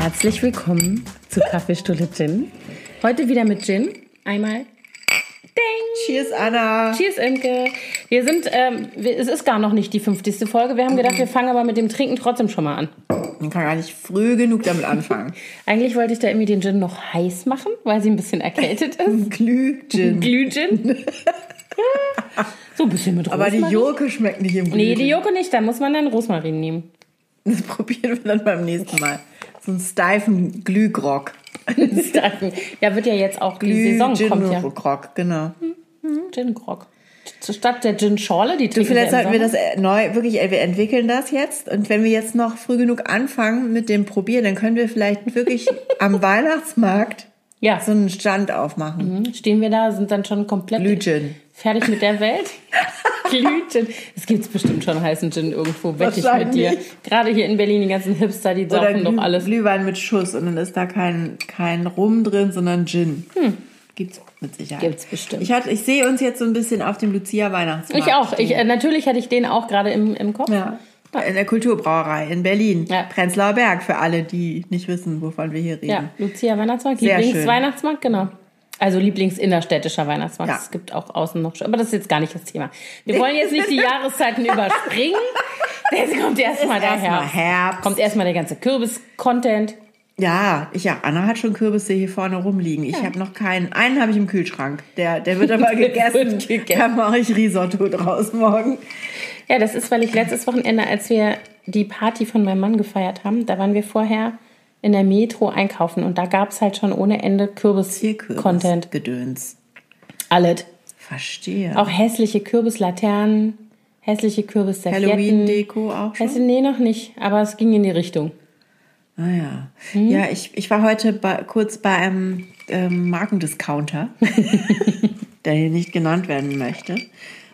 Herzlich willkommen zu Kaffeestuhle Gin. Heute wieder mit Gin. Einmal. Ding! Cheers, Anna. Cheers, Imke. Wir sind, ähm, wir, es ist gar noch nicht die 50. Folge. Wir haben gedacht, wir fangen aber mit dem Trinken trotzdem schon mal an. Man kann gar nicht früh genug damit anfangen. Eigentlich wollte ich da irgendwie den Gin noch heiß machen, weil sie ein bisschen erkältet ist. Glühgin. Glühgin. so ein bisschen mit Aber Rosmarin. die Joke schmeckt nicht im Glühgin. Nee, die Joko nicht. Da muss man dann Rosmarin nehmen. Das probieren wir dann beim nächsten Mal. So einen steifen Glühgrog. ja, wird ja jetzt auch die Saison kommt ja. Glühgin-Grog, genau. Gin Grog. Statt der Gin Schorle, die trinken Vielleicht wir im sollten wir das äh, neu, wirklich, äh, wir entwickeln das jetzt. Und wenn wir jetzt noch früh genug anfangen mit dem Probieren, dann können wir vielleicht wirklich am Weihnachtsmarkt Ja, so einen Stand aufmachen. stehen wir da, sind dann schon komplett Glühgin. fertig mit der Welt. Glühgin. Es gibt bestimmt schon heißen Gin irgendwo, wette ich mit dir. Gerade hier in Berlin, die ganzen Hipster, die Oder saufen doch Glüh alles. Glühwein mit Schuss und dann ist da kein, kein Rum drin, sondern Gin. Gibt's mit Sicherheit. Hm. Gibt's bestimmt. Ich, hatte, ich sehe uns jetzt so ein bisschen auf dem Lucia-Weihnachtsmarkt. Ich auch. Ich, äh, natürlich hatte ich den auch gerade im, im Kopf. Ja. In der Kulturbrauerei in Berlin. Ja. Prenzlauer Berg, für alle, die nicht wissen, wovon wir hier reden. Ja, Lucia Weihnachtsmarkt. Lieblingsweihnachtsmarkt, genau. Also Lieblingsinnerstädtischer Weihnachtsmarkt. Ja. Es gibt auch außen noch, aber das ist jetzt gar nicht das Thema. Wir wollen jetzt nicht die Jahreszeiten überspringen. Jetzt kommt erstmal der Herbst. Herbst. Kommt erstmal der ganze Kürbis-Content. Ja, ich ja. Anna hat schon Kürbisse hier vorne rumliegen. Ich habe noch keinen. Einen habe ich im Kühlschrank. Der, der wird aber gegessen. wird gegessen. Da mache ich Risotto draus morgen. Ja, das ist, weil ich letztes Wochenende, als wir die Party von meinem Mann gefeiert haben, da waren wir vorher in der Metro einkaufen und da gab es halt schon ohne Ende Kürbis-Content. Gedöns. Alles. Verstehe. Auch hässliche Kürbislaternen, hässliche Kürbisservietten. Halloween-Deko auch schon. Hässlich, nee, noch nicht, aber es ging in die Richtung. Ah ja. Hm? Ja, ich, ich war heute bei, kurz bei einem ähm, Markendiscounter, der hier nicht genannt werden möchte.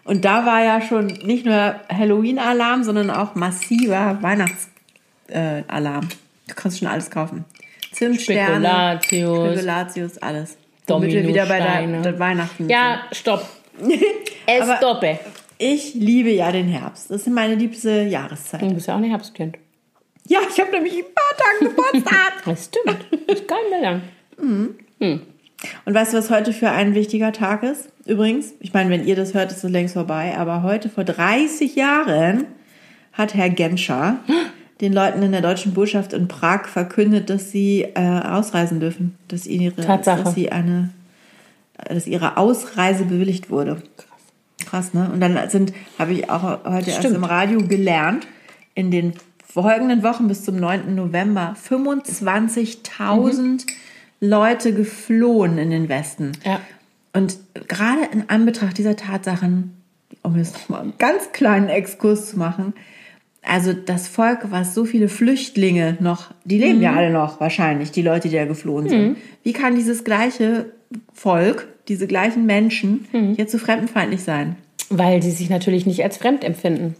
Und da war ja schon nicht nur Halloween-Alarm, sondern auch massiver Weihnachtsalarm. du kannst schon alles kaufen. Zimtsterne, Spekulatius, Spekulatius, alles. Damit wir wieder bei der, der Weihnachten Ja, stopp. Es stoppe. sind. Ich liebe ja den Herbst. Das ist meine liebste Jahreszeit. Du bist ja auch ein Herbstkind. Ja, ich habe nämlich in ein paar Tagen Geburtstag. Das stimmt. Gar nicht mehr lang. Und weißt du, was heute für ein wichtiger Tag ist? Übrigens, ich meine, wenn ihr das hört, ist es längst vorbei, aber heute vor 30 Jahren hat Herr Genscher den Leuten in der deutschen Botschaft in Prag verkündet, dass sie äh, ausreisen dürfen, dass ihre, Tatsache. dass sie eine, dass ihre Ausreise bewilligt wurde. Krass, ne? Und dann sind, habe ich auch heute erst Stimmt. im Radio gelernt, in den folgenden Wochen bis zum 9. November 25.000 Leute geflohen in den Westen. Ja. Und gerade in Anbetracht dieser Tatsachen, um jetzt nochmal einen ganz kleinen Exkurs zu machen, also das Volk, was so viele Flüchtlinge noch, die leben ja alle noch wahrscheinlich, die Leute, die da geflohen sind. Wie kann dieses gleiche Volk, diese gleichen Menschen jetzt so fremdenfeindlich sein? Weil die sich natürlich nicht als fremd empfinden.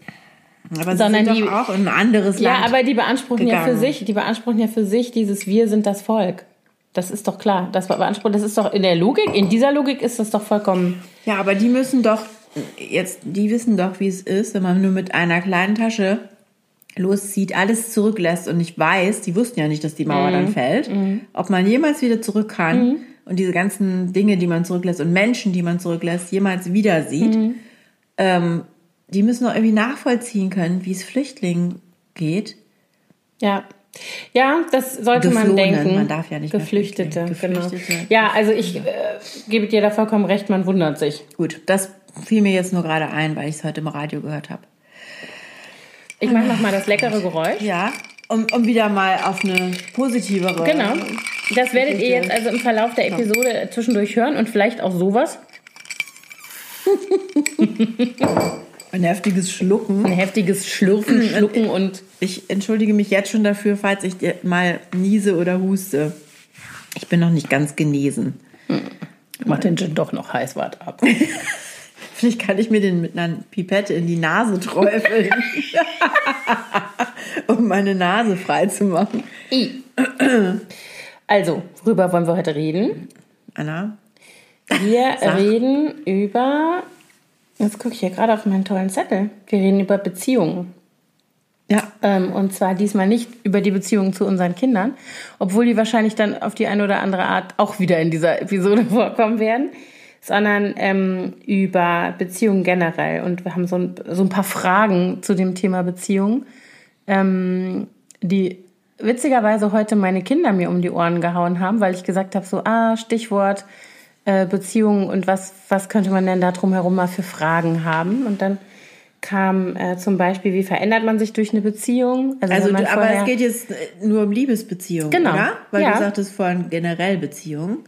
Aber sie Sondern sind die- auch in ein anderes Ja, Land. aber die beanspruchen ja für gegangen. sich, die beanspruchen ja für sich dieses Wir sind das Volk. Das ist doch klar. Das beansprucht, das ist doch in der Logik, in dieser Logik ist das doch vollkommen. Ja, aber die müssen doch jetzt, die wissen doch, wie es ist, wenn man nur mit einer kleinen Tasche loszieht, alles zurücklässt und nicht weiß, die wussten ja nicht, dass die Mauer dann fällt, ob man jemals wieder zurück kann und diese ganzen Dinge, die man zurücklässt und Menschen, die man zurücklässt, jemals wieder sieht. Ähm, die müssen doch irgendwie nachvollziehen können, wie es Flüchtlingen geht. Ja. Ja, das sollte man Geflohenen, denken. man darf ja nicht Geflüchtete, genau. Geflüchtete. Ja, also ich äh, gebe dir da vollkommen recht, man wundert sich. Gut, das fiel mir jetzt nur gerade ein, weil ich es heute im Radio gehört habe. Ich mache noch mal das leckere Geräusch. Ja, um, um wieder mal auf eine positivere. Genau. Das werdet ihr jetzt also im Verlauf der Episode zwischendurch hören und vielleicht auch sowas. Ein heftiges Schlucken. Ein heftiges Schlürfen, Schlucken und Ich entschuldige mich jetzt schon dafür, falls ich dir mal niese oder huste. Ich bin noch nicht ganz genesen. mach den Gin doch noch heiß, wart ab. Vielleicht kann ich mir den mit einer Pipette in die Nase träufeln, um meine Nase frei zu machen. I. Also, worüber wollen wir heute reden? Anna? Wir Sag. reden über. Jetzt gucke ich hier gerade auf meinen tollen Zettel. Wir reden über Beziehungen. Ja. Ähm, und zwar diesmal nicht über die Beziehungen zu unseren Kindern, obwohl die wahrscheinlich dann auf die eine oder andere Art auch wieder in dieser Episode vorkommen werden, sondern ähm, über Beziehungen generell. Und wir haben so ein, so ein paar Fragen zu dem Thema Beziehungen, ähm, die witzigerweise heute meine Kinder mir um die Ohren gehauen haben, weil ich gesagt habe, so, ah, Stichwort äh, Beziehungen und was, was könnte man denn da drumherum mal für Fragen haben? Und dann kam äh, zum Beispiel, wie verändert man sich durch eine Beziehung? Also, also aber es geht jetzt nur um Liebesbeziehungen, genau. oder? Weil ja. du sagtest vorhin generell Beziehungen.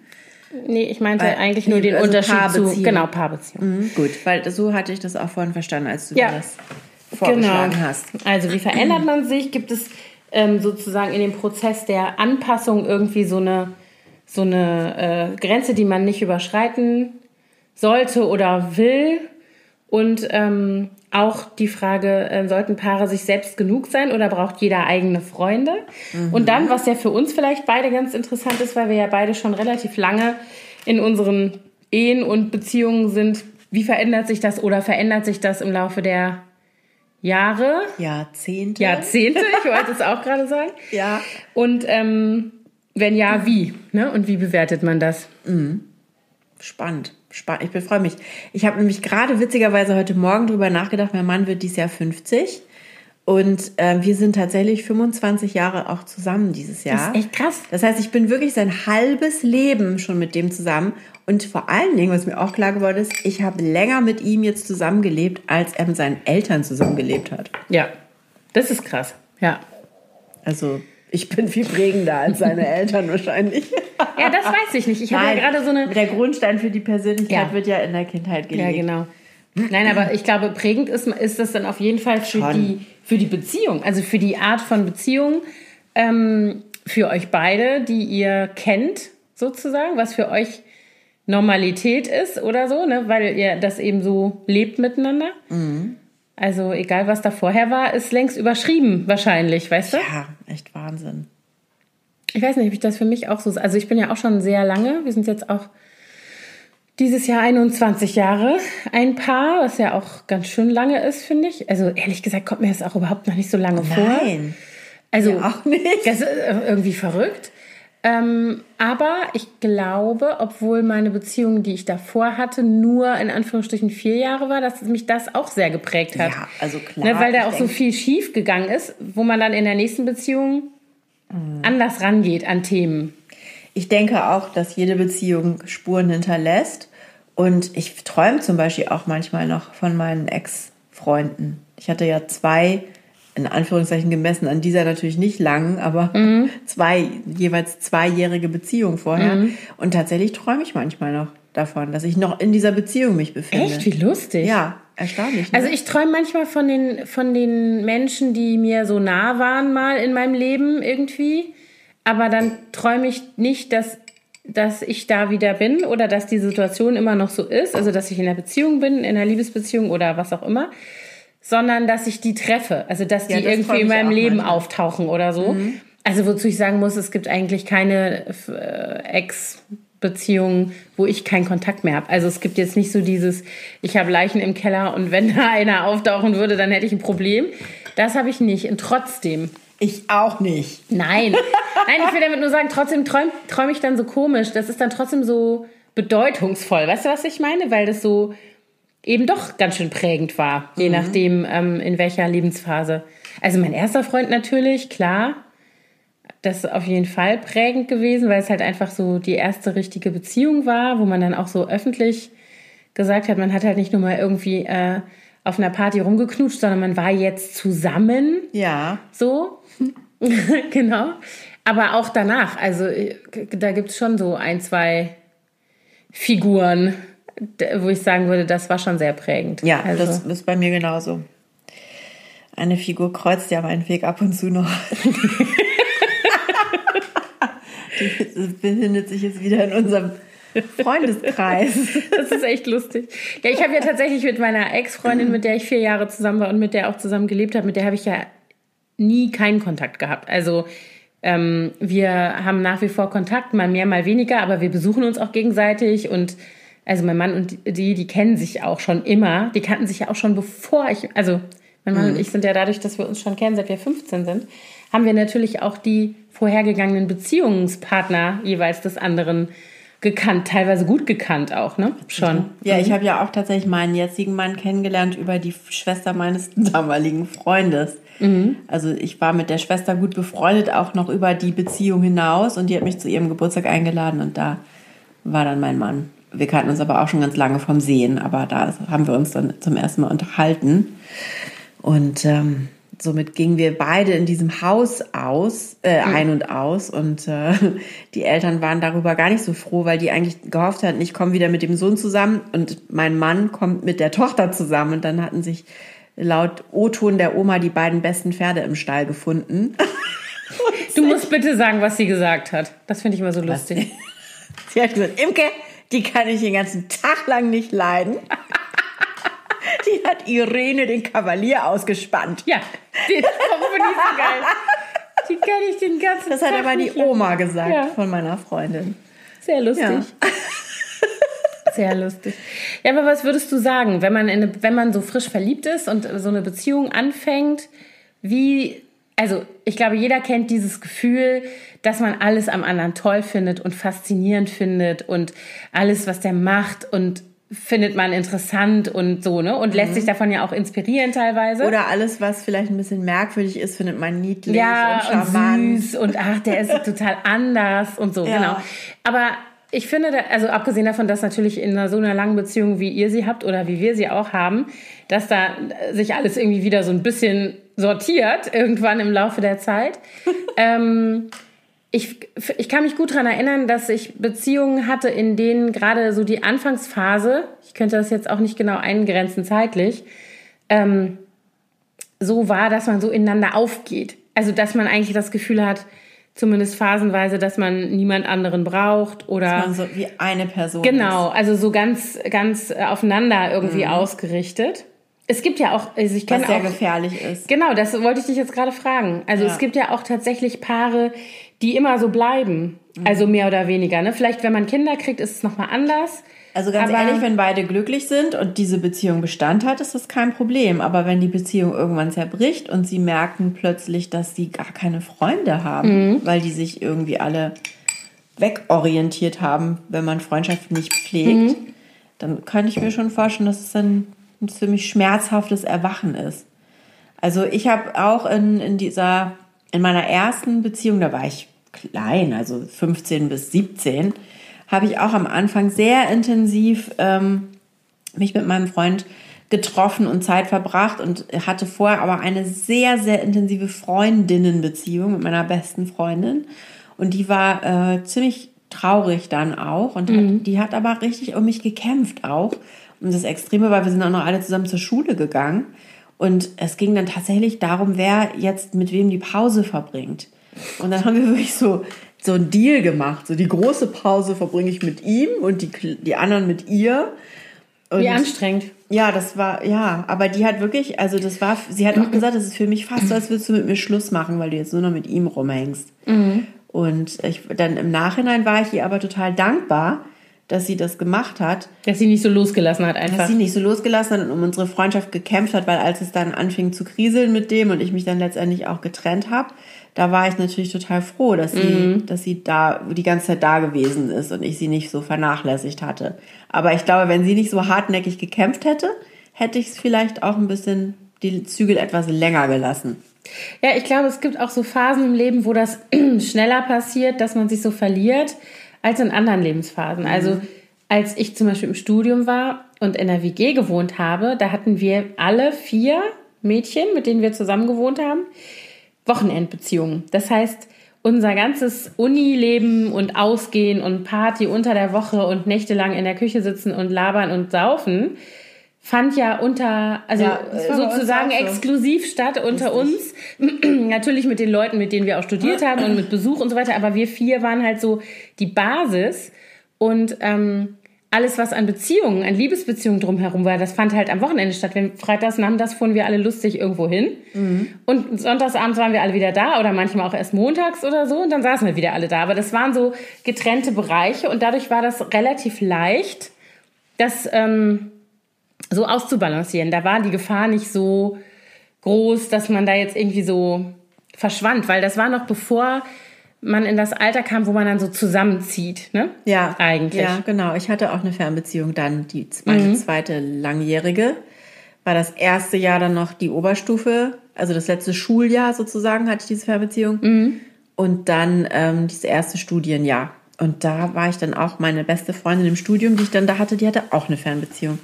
Nee, ich meinte Weil, eigentlich nur den also Unterschied zu genau Paarbeziehungen. Mhm, gut, weil so hatte ich das auch vorhin verstanden, als du Ja. das vorgeschlagen hast. Also wie verändert man sich? Gibt es ähm, sozusagen in dem Prozess der Anpassung irgendwie so eine, so eine äh, Grenze, die man nicht überschreiten sollte oder will? Und ähm, auch die Frage, äh, sollten Paare sich selbst genug sein oder braucht jeder eigene Freunde? Und dann, was ja für uns vielleicht beide ganz interessant ist, weil wir ja beide schon relativ lange in unseren Ehen und Beziehungen sind, wie verändert sich das oder verändert sich das im Laufe der Jahre? Jahrzehnte. Jahrzehnte, ich wollte es auch gerade sagen. Ja. Und ähm, wenn ja, wie? Ne? Und wie bewertet man das? Spannend. Spannend. Ich freue mich. Ich habe nämlich gerade witzigerweise heute Morgen drüber nachgedacht, mein Mann wird dieses Jahr 50. Und äh, wir sind tatsächlich 25 Jahre auch zusammen dieses Jahr. Das ist echt krass. Das heißt, ich bin wirklich sein halbes Leben schon mit dem zusammen. Und vor allen Dingen, was mir auch klar geworden ist, ich habe länger mit ihm jetzt zusammengelebt, als er mit seinen Eltern zusammengelebt hat. Ja, das ist krass. Ja. Also ich bin viel prägender als seine Eltern wahrscheinlich. Ja, das weiß ich nicht. Ich habe ja gerade so eine. Der Grundstein für die Persönlichkeit Ja. wird ja in der Kindheit gelegt. Ja, genau. Nein, aber ich glaube, prägend ist, ist das dann auf jeden Fall für Schon. die, für die Beziehung, also für die Art von Beziehung, ähm, für euch beide, die ihr kennt, sozusagen, was für euch Normalität ist oder so, ne? weil ihr das eben so lebt miteinander. Also egal, was da vorher war, ist längst überschrieben wahrscheinlich, weißt du? Ja, echt Wahnsinn. Ich weiß nicht, ob ich das für mich auch so. Also ich bin ja auch schon sehr lange. Wir sind jetzt auch dieses Jahr 21 Jahre ein Paar, was ja auch ganz schön lange ist, finde ich. Also ehrlich gesagt kommt mir das auch überhaupt noch nicht so lange vor. Nein. Also Ja, auch nicht. Das ist irgendwie verrückt. Ähm, aber ich glaube, obwohl meine Beziehung, die ich davor hatte, nur in Anführungsstrichen vier Jahre war, dass mich das auch sehr geprägt hat. Ja, also klar. Ne, weil da auch so viel schief gegangen ist, wo man dann in der nächsten Beziehung Mhm. anders rangeht an Themen. Ich denke auch, dass jede Beziehung Spuren hinterlässt. Und ich träume zum Beispiel auch manchmal noch von meinen Ex-Freunden. Ich hatte ja zwei, in Anführungszeichen gemessen, an dieser natürlich nicht lang, aber Mhm. zwei, jeweils zweijährige Beziehungen vorher. Mhm. Und tatsächlich träume ich manchmal noch davon, dass ich noch in dieser Beziehung mich befinde. Echt? Wie lustig. Ja, erstaunlich. Ne? Also ich träume manchmal von den, von den Menschen, die mir so nah waren mal in meinem Leben irgendwie. Aber dann träume ich nicht, dass, dass ich da wieder bin oder dass die Situation immer noch so ist. Also dass ich in einer Beziehung bin, in einer Liebesbeziehung oder was auch immer. Sondern dass ich die treffe. Also dass die Ja, das irgendwie in meinem Leben manchmal. auftauchen oder so. Also wozu ich sagen muss, es gibt eigentlich keine äh, Ex-Beziehungen, wo ich keinen Kontakt mehr habe. Also es gibt jetzt nicht so dieses, ich habe Leichen im Keller und wenn da einer auftauchen würde, dann hätte ich ein Problem. Das habe ich nicht. Und trotzdem, ich auch nicht. nein. Nein, ich will damit nur sagen, trotzdem träume träum ich dann so komisch. Das ist dann trotzdem so bedeutungsvoll. Weißt du, was ich meine? Weil das so eben doch ganz schön prägend war, je nachdem, ähm, in welcher Lebensphase. Also mein erster Freund natürlich, klar. Das ist auf jeden Fall prägend gewesen, weil es halt einfach so die erste richtige Beziehung war, wo man dann auch so öffentlich gesagt hat, man hat halt nicht nur mal irgendwie äh, auf einer Party rumgeknutscht, sondern man war jetzt zusammen Ja. so. genau. Aber auch danach, also äh, da gibt es schon so ein, zwei Figuren, wo ich sagen würde, das war schon sehr prägend. Ja, also, das ist bei mir genauso. Eine Figur kreuzt ja meinen Weg ab und zu noch. Die befindet sich jetzt wieder in unserem Freundeskreis. das ist echt lustig. Ja, ich habe ja tatsächlich mit meiner Ex-Freundin, mit der ich vier Jahre zusammen war und mit der auch zusammen gelebt habe, mit der habe ich ja nie keinen Kontakt gehabt. Also ähm, wir haben nach wie vor Kontakt, mal mehr, mal weniger, aber wir besuchen uns auch gegenseitig und also mein Mann und die, die kennen sich auch schon immer. Die kannten sich ja auch schon bevor ich, also Mein Mann und ich sind ja dadurch, dass wir uns schon kennen, seit wir 15 sind, haben wir natürlich auch die vorhergegangenen Beziehungspartner jeweils des anderen gekannt, teilweise gut gekannt auch, ne? Schon. Ja, ich habe ja auch tatsächlich meinen jetzigen Mann kennengelernt über die Schwester meines damaligen Freundes. Mhm. Also ich war mit der Schwester gut befreundet, auch noch über die Beziehung hinaus und die hat mich zu ihrem Geburtstag eingeladen und da war dann mein Mann. Wir kannten uns aber auch schon ganz lange vom Sehen, aber da haben wir uns dann zum ersten Mal unterhalten. Und ähm, somit gingen wir beide in diesem Haus aus, äh, mhm. ein und aus. Und äh, die Eltern waren darüber gar nicht so froh, weil die eigentlich gehofft hatten, ich komme wieder mit dem Sohn zusammen und mein Mann kommt mit der Tochter zusammen. Und dann hatten sich laut O-Ton der Oma die beiden besten Pferde im Stall gefunden. du musst bitte sagen, was sie gesagt hat. Das finde ich immer so lustig. sie hat gesagt, Imke, die kann ich den ganzen Tag lang nicht leiden. Die hat Irene den Kavalier ausgespannt. Ja, den finde ich so geil. Die kenne ich den ganzen Das hat Tag aber die Oma gesagt ja. von meiner Freundin. Sehr lustig. Ja. Sehr lustig. Ja, aber was würdest du sagen, wenn man, eine, wenn man so frisch verliebt ist und so eine Beziehung anfängt, wie, also ich glaube, jeder kennt dieses Gefühl, dass man alles am anderen toll findet und faszinierend findet und alles, was der macht und findet man interessant und so, ne? Und mhm. lässt sich davon ja auch inspirieren teilweise. Oder alles, was vielleicht ein bisschen merkwürdig ist, findet man niedlich ja, und charmant. Und süß und ach, der ist total anders und so, ja. genau. Aber ich finde, also abgesehen davon, dass natürlich in einer, so einer langen Beziehung, wie ihr sie habt oder wie wir sie auch haben, dass da sich alles irgendwie wieder so ein bisschen sortiert, irgendwann im Laufe der Zeit. ähm, ich, ich kann mich gut daran erinnern, dass ich Beziehungen hatte, in denen gerade so die Anfangsphase, ich könnte das jetzt auch nicht genau eingrenzen zeitlich, ähm, so war, dass man so ineinander aufgeht. Also, dass man eigentlich das Gefühl hat, zumindest phasenweise, dass man niemand anderen braucht oder. Dass man so wie eine Person. Genau, ist. also so ganz, ganz aufeinander irgendwie mhm. ausgerichtet. Es gibt ja auch, also ich kenne Was sehr auch, gefährlich ist. Genau, das wollte ich dich jetzt gerade fragen. Also ja. es gibt ja auch tatsächlich Paare, die immer so bleiben. Mhm. Also mehr oder weniger. Ne? Vielleicht, wenn man Kinder kriegt, ist es nochmal anders. Also ganz aber, ehrlich, wenn beide glücklich sind und diese Beziehung Bestand hat, ist das kein Problem. Aber wenn die Beziehung irgendwann zerbricht und sie merken plötzlich, dass sie gar keine Freunde haben, mhm. weil die sich irgendwie alle wegorientiert haben, wenn man Freundschaft nicht pflegt, mhm. dann könnte ich mir schon vorstellen, dass es dann ein ziemlich schmerzhaftes Erwachen ist. Also ich habe auch in, in dieser in meiner ersten Beziehung, da war ich klein, also 15 bis 17, habe ich auch am Anfang sehr intensiv ähm, mich mit meinem Freund getroffen und Zeit verbracht und hatte vorher aber eine sehr, sehr intensive Freundinnenbeziehung mit meiner besten Freundin. Und die war äh, ziemlich traurig dann auch und hat, mhm. die hat aber richtig um mich gekämpft auch. Und das Extreme war, wir sind auch noch alle zusammen zur Schule gegangen. Und es ging dann tatsächlich darum, wer jetzt mit wem die Pause verbringt. Und dann haben wir wirklich so, so einen Deal gemacht. So die große Pause verbringe ich mit ihm und die, die anderen mit ihr. Und Wie anstrengend. Ja, das war, ja, aber die hat wirklich, also das war, sie hat auch gesagt, das ist für mich fast so, als würdest du mit mir Schluss machen, weil du jetzt nur noch mit ihm rumhängst. Mhm. Und ich, dann im Nachhinein war ich ihr aber total dankbar, dass sie das gemacht hat. Dass sie nicht so losgelassen hat einfach. Dass sie nicht so losgelassen hat und um unsere Freundschaft gekämpft hat, weil als es dann anfing zu kriseln mit dem und ich mich dann letztendlich auch getrennt habe, da war ich natürlich total froh, dass sie, mhm. dass sie da die ganze Zeit da gewesen ist und ich sie nicht so vernachlässigt hatte. Aber ich glaube, wenn sie nicht so hartnäckig gekämpft hätte, hätte ich es vielleicht auch ein bisschen die Zügel etwas länger gelassen. Ja, ich glaube, es gibt auch so Phasen im Leben, wo das schneller passiert, dass man sich so verliert als in anderen Lebensphasen. Mhm. Also als ich zum Beispiel im Studium war und in der WG gewohnt habe, da hatten wir alle vier Mädchen, mit denen wir zusammen gewohnt haben, Wochenendbeziehungen. Das heißt, unser ganzes Unileben und Ausgehen und Party unter der Woche und nächtelang in der Küche sitzen und labern und saufen fand ja unter, also ja, sozusagen so. exklusiv statt unter uns. Natürlich mit den Leuten, mit denen wir auch studiert haben und mit Besuch und so weiter. Aber wir vier waren halt so die Basis und ähm, alles, was an Beziehungen, an Liebesbeziehungen drumherum war, das fand halt am Wochenende statt. Wenn freitags nachmittags fuhren wir alle lustig irgendwo hin. Mhm. Und sonntagsabends waren wir alle wieder da oder manchmal auch erst montags oder so und dann saßen wir wieder alle da. Aber das waren so getrennte Bereiche und dadurch war das relativ leicht, dass ähm, so auszubalancieren. Da war die Gefahr nicht so groß, dass man da jetzt irgendwie so verschwand, weil das war noch bevor man in das Alter kam, wo man dann so zusammenzieht, ne? Ja, Eigentlich. Ja, genau. Ich hatte auch eine Fernbeziehung dann, die meine zweite langjährige. War das erste Jahr dann noch die Oberstufe, also das letzte Schuljahr sozusagen hatte ich diese Fernbeziehung. Und dann ähm, dieses erste Studienjahr. Und da war ich dann auch meine beste Freundin im Studium, die ich dann da hatte, die hatte auch eine Fernbeziehung.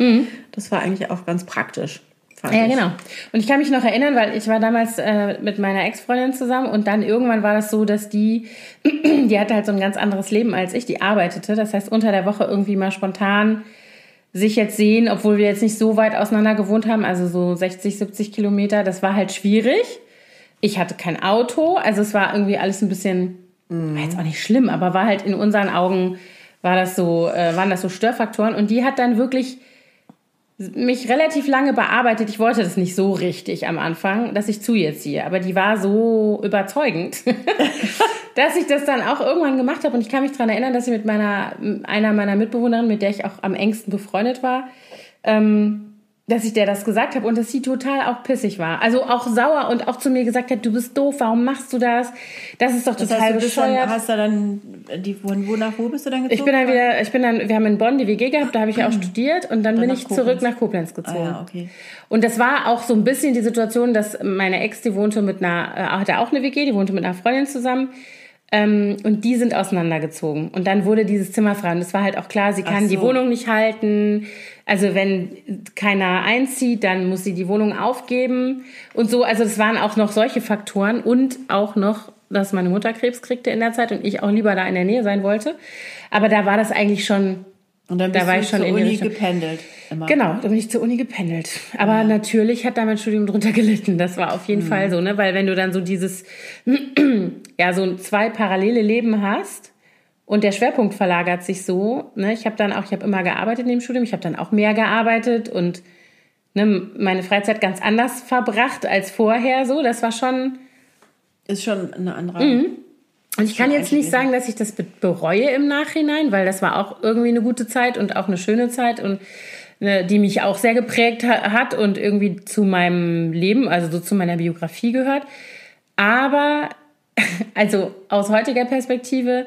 Das war eigentlich auch ganz praktisch. fand Ja, genau. Und ich kann mich noch erinnern, weil ich war damals äh, mit meiner Ex-Freundin zusammen und dann irgendwann war das so, dass die, die hatte halt so ein ganz anderes Leben als ich, die arbeitete. Das heißt, unter der Woche irgendwie mal spontan sich jetzt sehen, obwohl wir jetzt nicht so weit auseinander gewohnt haben, also so 60, 70 Kilometer, das war halt schwierig. Ich hatte kein Auto, also es war irgendwie alles ein bisschen, war jetzt auch nicht schlimm, aber war halt in unseren Augen, war das so, äh, waren das so Störfaktoren und die hat dann wirklich mich relativ lange bearbeitet. Ich wollte das nicht so richtig am Anfang, dass ich zu ihr ziehe. Aber die war so überzeugend, dass ich das dann auch irgendwann gemacht habe. Und ich kann mich daran erinnern, dass ich mit meiner, einer meiner Mitbewohnerinnen, mit der ich auch am engsten befreundet war, ähm, dass ich der das gesagt habe und dass sie total auch pissig war. Also auch sauer und auch zu mir gesagt hat, du bist doof, warum machst du das? Das ist doch Das total heißt, du dann, bescheuert. hast du dann, die, wo, wo nach wo bist du dann gezogen? Ich bin dann wieder, ich bin dann, wir haben in Bonn die WG gehabt, da habe ich ja auch studiert und dann, bin nach ich Koblenz. zurück nach Koblenz Ah, gezogen. ja, okay. Und das war auch so ein bisschen die Situation, dass meine Ex, die wohnte mit einer, äh, hatte auch eine WG, die wohnte mit einer Freundin zusammen. Ähm, und die sind auseinandergezogen. Und dann wurde dieses Zimmer frei. Und es war halt auch klar, sie kann so. die Wohnung nicht halten. Also wenn keiner einzieht, dann muss sie die Wohnung aufgeben. Und so, also es waren auch noch solche Faktoren. Und auch noch, dass meine Mutter Krebs kriegte in der Zeit und ich auch lieber da in der Nähe sein wollte. Aber da war das eigentlich schon Und dann Da war ich schon zur in Uni Richtung. gependelt. Immer. Genau, da bin ich zur Uni gependelt. Aber natürlich hat da mein Studium drunter gelitten. Das war auf jeden Mhm. Fall so, ne? Weil wenn du dann so dieses, ja, so zwei parallele Leben hast und der Schwerpunkt verlagert sich so, ne? Ich habe dann auch, ich habe immer gearbeitet neben dem Studium, ich habe dann auch mehr gearbeitet und ne, meine Freizeit ganz anders verbracht als vorher. So, das war schon. Ist schon eine andere. Und ich kann jetzt nicht sagen, dass ich das be- bereue im Nachhinein, weil das war auch irgendwie eine gute Zeit und auch eine schöne Zeit und ne, die mich auch sehr geprägt ha hat und irgendwie zu meinem Leben, also so zu meiner Biografie gehört. Aber also aus heutiger Perspektive,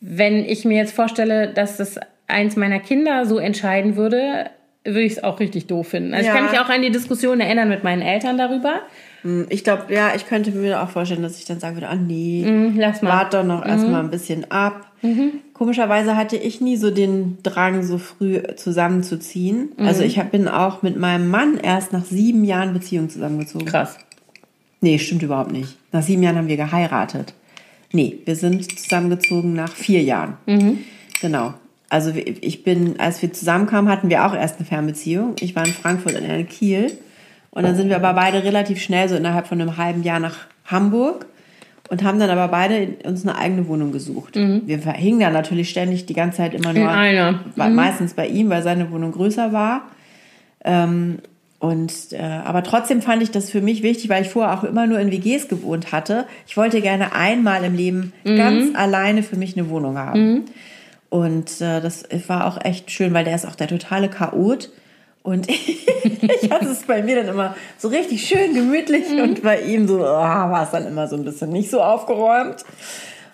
wenn ich mir jetzt vorstelle, dass das eins meiner Kinder so entscheiden würde, würde ich es auch richtig doof finden. Also Ja. ich kann mich auch an die Diskussion erinnern mit meinen Eltern darüber. Ich glaube, ja, ich könnte mir auch vorstellen, dass ich dann sagen würde, ah nee, Hm, Lass mal. warte doch noch erstmal ein bisschen ab. Komischerweise hatte ich nie so den Drang, so früh zusammenzuziehen. Also ich hab, bin auch mit meinem Mann erst nach sieben Jahren Beziehung zusammengezogen. Krass. Nee, stimmt überhaupt nicht. Nach sieben Jahren haben wir geheiratet. Nee, wir sind zusammengezogen nach vier Jahren. Genau. Also ich bin, als wir zusammenkamen, hatten wir auch erst eine Fernbeziehung. Ich war in Frankfurt und er in Kiel. Und dann sind wir aber beide relativ schnell, so innerhalb von einem halben Jahr nach Hamburg und haben dann aber beide uns eine eigene Wohnung gesucht. Wir hingen dann natürlich ständig die ganze Zeit immer nur, In einer. bei- meistens bei ihm, weil seine Wohnung größer war. Ähm, und äh, aber trotzdem fand ich das für mich wichtig, weil ich vorher auch immer nur in WGs gewohnt hatte. Ich wollte gerne einmal im Leben ganz alleine für mich eine Wohnung haben. Und äh, das war auch echt schön, weil der ist auch der totale Chaot. Und ich hatte es bei mir dann immer so richtig schön gemütlich und bei ihm so ah, war es dann immer so ein bisschen nicht so aufgeräumt.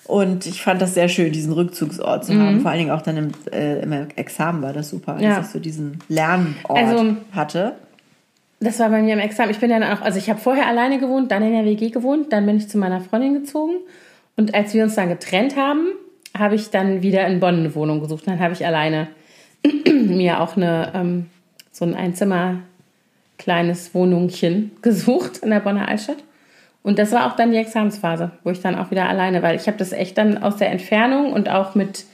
Und ich fand das sehr schön, diesen Rückzugsort zu haben. Vor allen Dingen auch dann im, äh, im Examen war das super, als Ja. ich so diesen Lernort Also- hatte. Das war bei mir im Examen. Ich bin dann auch, also ich habe vorher alleine gewohnt, dann in der WG gewohnt, dann bin ich zu meiner Freundin gezogen. Und als wir uns dann getrennt haben, habe ich dann wieder in Bonn eine Wohnung gesucht. Dann habe ich alleine mir auch eine, ähm, so ein Einzimmer kleines Wohnungchen gesucht in der Bonner Altstadt. Und das war auch dann die Examensphase, wo ich dann auch wieder alleine, weil ich habe das echt dann aus der Entfernung und auch mit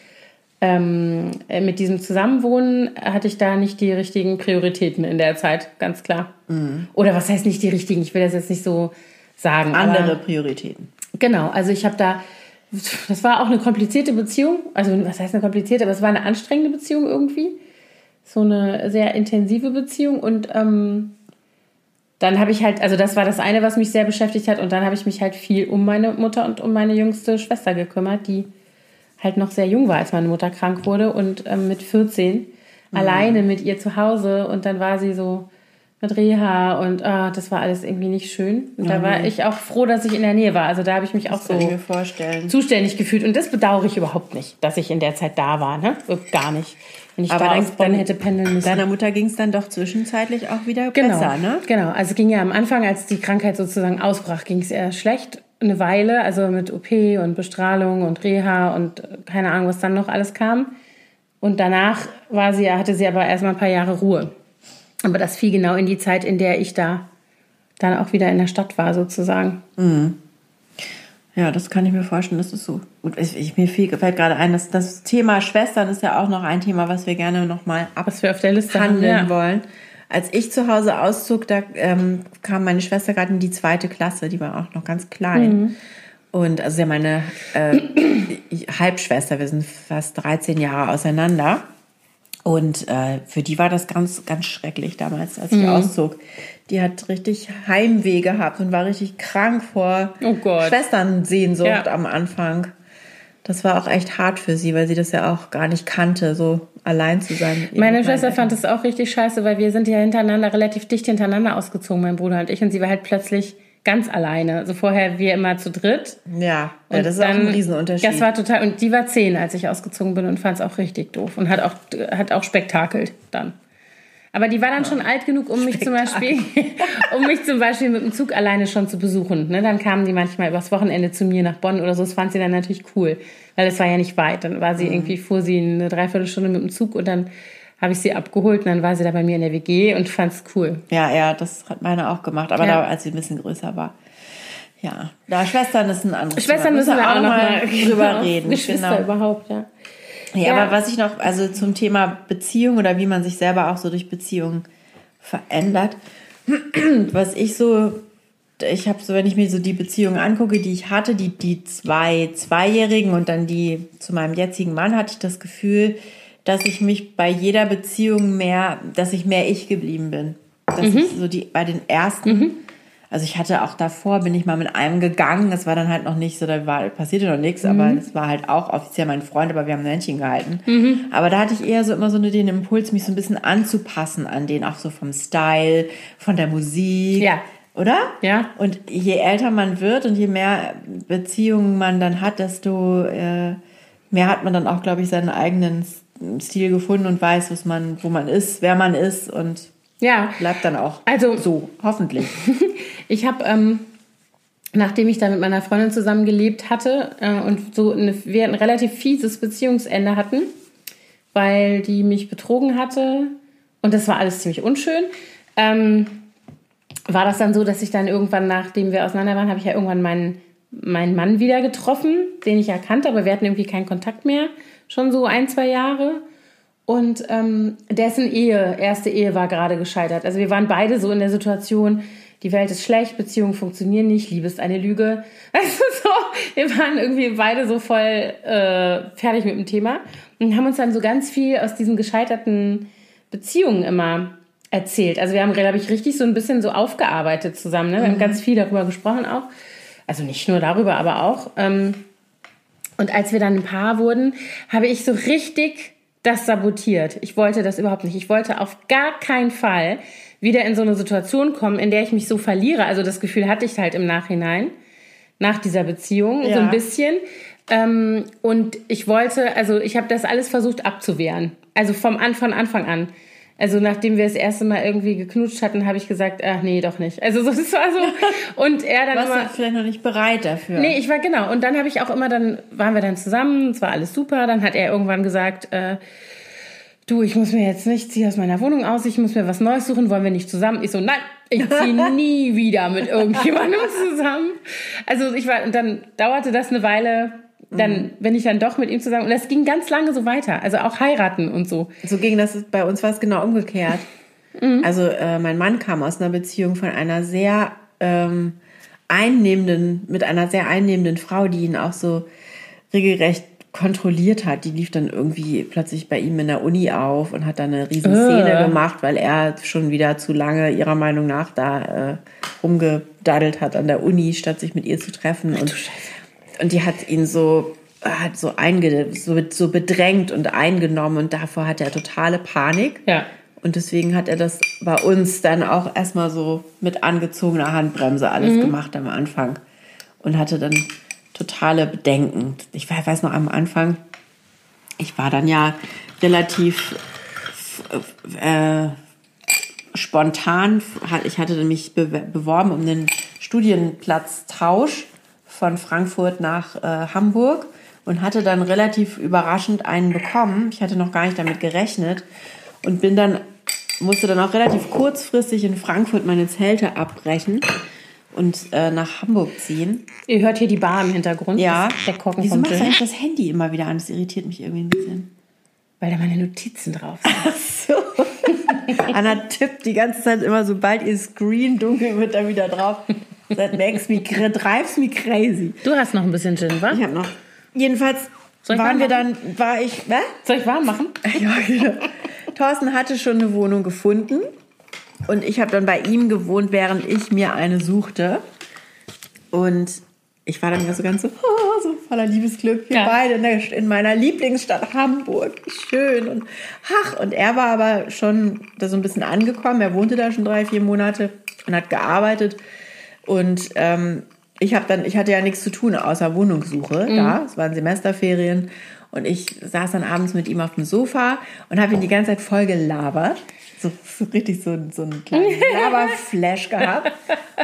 ähm, äh, mit diesem Zusammenwohnen hatte ich da nicht die richtigen Prioritäten in der Zeit, ganz klar. Oder was heißt nicht die richtigen? Ich will das jetzt nicht so sagen. Andere Aber Prioritäten. genau, also ich habe da, das war auch eine komplizierte Beziehung. Also was heißt eine komplizierte, aber es war eine anstrengende Beziehung irgendwie. So eine sehr intensive Beziehung und ähm, dann habe ich halt, also das war das eine, was mich sehr beschäftigt hat und dann habe ich mich halt viel um meine Mutter und um meine jüngste Schwester gekümmert, die halt noch sehr jung war, als meine Mutter krank wurde und ähm, mit 14 alleine mit ihr zu Hause und dann war sie so mit Reha und ah, das war alles irgendwie nicht schön. Und da war ich auch froh, dass ich in der Nähe war. Also da habe ich mich auch Kann ich so zuständig gefühlt. Und das bedauere ich überhaupt nicht, dass ich in der Zeit da war. Ne? Gar nicht. Wenn ich Aber da dann- Bonn hätte pendeln müssen. Deiner Mutter ging es dann doch zwischenzeitlich auch wieder Genau, besser, ne? genau. Also es ging ja am Anfang, als die Krankheit sozusagen ausbrach, ging es eher schlecht. Eine Weile, also mit OP und Bestrahlung und Reha und äh, keine Ahnung, was dann noch alles kam. Und danach war sie, hatte sie aber erstmal ein paar Jahre Ruhe. Aber das fiel genau in die Zeit, in der ich da dann auch wieder in der Stadt war, sozusagen. Ja, das kann ich mir vorstellen, das ist so. Und ich, ich, mir fällt gerade ein, dass das Thema Schwestern ist ja auch noch ein Thema, was wir gerne nochmal Liste haben. abhandeln Ja. wollen. Als ich zu Hause auszog, da ähm, kam meine Schwester gerade in die zweite Klasse, die war auch noch ganz klein. Und also ja meine äh, Halbschwester, wir sind fast 13 Jahre auseinander. Und äh, für die war das ganz, ganz schrecklich damals, als ich auszog. Die hat richtig Heimweh gehabt und war richtig krank vor Oh. Schwesternsehnsucht Ja. am Anfang. Das war auch echt hart für sie, weil sie das ja auch gar nicht kannte, so allein zu sein. Meine Schwester fand es auch richtig scheiße, weil wir sind ja hintereinander, relativ dicht hintereinander ausgezogen, mein Bruder und ich. Und sie war halt plötzlich ganz alleine. Also vorher wir immer zu dritt. Ja, ja Und das ist auch ein Riesenunterschied. Das war total. Und die war zehn, als ich ausgezogen bin und fand es auch richtig doof und hat auch, hat auch spektakelt dann. Aber die war dann schon alt genug, um mich zum Beispiel, um mich zum Beispiel mit dem Zug alleine schon zu besuchen. Ne, dann kamen die manchmal übers Wochenende zu mir nach Bonn oder so. Das fand sie dann natürlich cool, weil es war ja nicht weit. Dann war sie Mhm. irgendwie, fuhr sie eine Dreiviertelstunde mit dem Zug und dann habe ich sie abgeholt und dann war sie da bei mir in der WG und fand es cool. ja, ja, das hat meine auch gemacht, aber Ja. da, als sie ein bisschen größer war. Ja, da Schwestern ist ein anderes Schwestern Thema. müssen wir auch noch mal drüber reden. Geschwister Genau. überhaupt, ja. Ja, Ja. aber was ich noch, also zum Thema Beziehung oder wie man sich selber auch so durch Beziehungen verändert, was ich so, ich habe so, wenn ich mir so die Beziehungen angucke, die ich hatte, die, die zwei Zweijährigen und dann die zu meinem jetzigen Mann, hatte ich das Gefühl, dass ich mich bei jeder Beziehung mehr, dass ich mehr ich geblieben bin. Dass ich so die, bei den ersten, also ich hatte auch davor, bin ich mal mit einem gegangen, das war dann halt noch nicht so, da war, passierte noch nichts, aber das war halt auch offiziell mein Freund, aber wir haben ein Händchen gehalten. Aber da hatte ich eher so immer so den Impuls, mich so ein bisschen anzupassen an den, auch so vom Style, von der Musik. Ja. Oder? Ja. Und je älter man wird und je mehr Beziehungen man dann hat, desto äh, mehr hat man dann auch, glaube ich, seinen eigenen Stil gefunden und weiß, was man, wo man ist, wer man ist und Ja, bleibt dann auch Also- so, hoffentlich. Ich habe, ähm, nachdem ich da mit meiner Freundin zusammen gelebt hatte äh, und so eine, wir ein relativ fieses Beziehungsende hatten, weil die mich betrogen hatte und das war alles ziemlich unschön, ähm, war das dann so, dass ich dann irgendwann, nachdem wir auseinander waren, habe ich ja irgendwann meinen, meinen Mann wieder getroffen, den ich ja kannte, aber wir hatten irgendwie keinen Kontakt mehr, schon so ein, zwei Jahre. Und ähm, dessen Ehe, erste Ehe war gerade gescheitert. Also wir waren beide so in der Situation, die Welt ist schlecht, Beziehungen funktionieren nicht, Liebe ist eine Lüge. Also so, wir waren irgendwie beide so voll äh, fertig mit dem Thema und haben uns dann so ganz viel aus diesen gescheiterten Beziehungen immer erzählt. Also wir haben, glaube ich, richtig so ein bisschen so aufgearbeitet zusammen. Ne? Wir haben ganz viel darüber gesprochen auch. Also nicht nur darüber, aber auch. Ähm, und als wir dann ein Paar wurden, habe ich so richtig das sabotiert. Ich wollte das überhaupt nicht. Ich wollte auf gar keinen Fall wieder in so eine Situation kommen, in der ich mich so verliere. Also das Gefühl hatte ich halt im Nachhinein, nach dieser Beziehung, so Ja. ein bisschen. Ähm, und ich wollte, also ich habe das alles versucht abzuwehren. Also vom von Anfang an. Also nachdem wir das erste Mal irgendwie geknutscht hatten, habe ich gesagt, ach nee, doch nicht. Also so, das war so. Und er dann Warst immer. vielleicht noch nicht bereit dafür? Nee, ich war genau. Und dann habe ich auch immer, dann waren wir dann zusammen, es war alles super. Dann hat er irgendwann gesagt, äh, du, ich muss mir jetzt nicht, zieh aus meiner Wohnung aus, ich muss mir was Neues suchen, wollen wir nicht zusammen? Ich so, nein, ich ziehe nie wieder mit irgendjemandem zusammen. Also ich war, und dann dauerte das eine Weile, dann bin ich dann doch mit ihm zusammen. Und das ging ganz lange so weiter. Also auch heiraten und so. So ging das, bei uns war es genau umgekehrt. Mhm. Also äh, mein Mann kam aus einer Beziehung von einer sehr ähm, einnehmenden, mit einer sehr einnehmenden Frau, die ihn auch so regelrecht kontrolliert hat. Die lief dann irgendwie plötzlich bei ihm in der Uni auf und hat dann eine riesen Szene Äh. gemacht, weil er schon wieder zu lange ihrer Meinung nach da äh, rumgedaddelt hat an der Uni, statt sich mit ihr zu treffen. Und, und die hat ihn so hat so, einge, so, so bedrängt und eingenommen und davor hat er totale Panik. Ja. Und deswegen hat er das bei uns dann auch erstmal so mit angezogener Handbremse alles gemacht am Anfang. Und hatte dann totale Bedenken. Ich weiß noch am Anfang, ich war dann ja relativ äh, spontan, ich hatte mich beworben um den Studienplatztausch von Frankfurt nach äh, Hamburg und hatte dann relativ überraschend einen bekommen. Ich hatte noch gar nicht damit gerechnet und bin dann musste dann auch relativ kurzfristig in Frankfurt meine Zelte abbrechen und äh, nach Hamburg ziehen. Ihr hört hier die Bar im Hintergrund. Ja. Der Korken Wieso machst du eigentlich das Handy immer wieder an? Das irritiert mich irgendwie ein bisschen. Weil da meine Notizen drauf sind. So. Anna tippt die ganze Zeit immer, sobald ihr Screen dunkel wird, da wieder drauf. That makes me, drives me crazy. Du hast noch ein bisschen Gin, wa? Ich hab noch. Jedenfalls waren wir dann, war ich, was? Soll ich warm machen? Ja, genau. Thorsten hatte schon eine Wohnung gefunden und ich habe dann bei ihm gewohnt, während ich mir eine suchte. Und ich war dann immer so ganz so, oh, so voller Liebesglück. Wir Ja. beide in, der, in meiner Lieblingsstadt Hamburg. Schön. Und ach, und er war aber schon da so ein bisschen angekommen. Er wohnte da schon drei, vier Monate und hat gearbeitet. Und ähm, ich habe dann, ich hatte ja nichts zu tun außer Wohnungssuche da. Es waren Semesterferien. Und ich saß dann abends mit ihm auf dem Sofa und habe ihn die ganze Zeit voll gelabert. So, so richtig so, so einen kleinen Laberflash gehabt.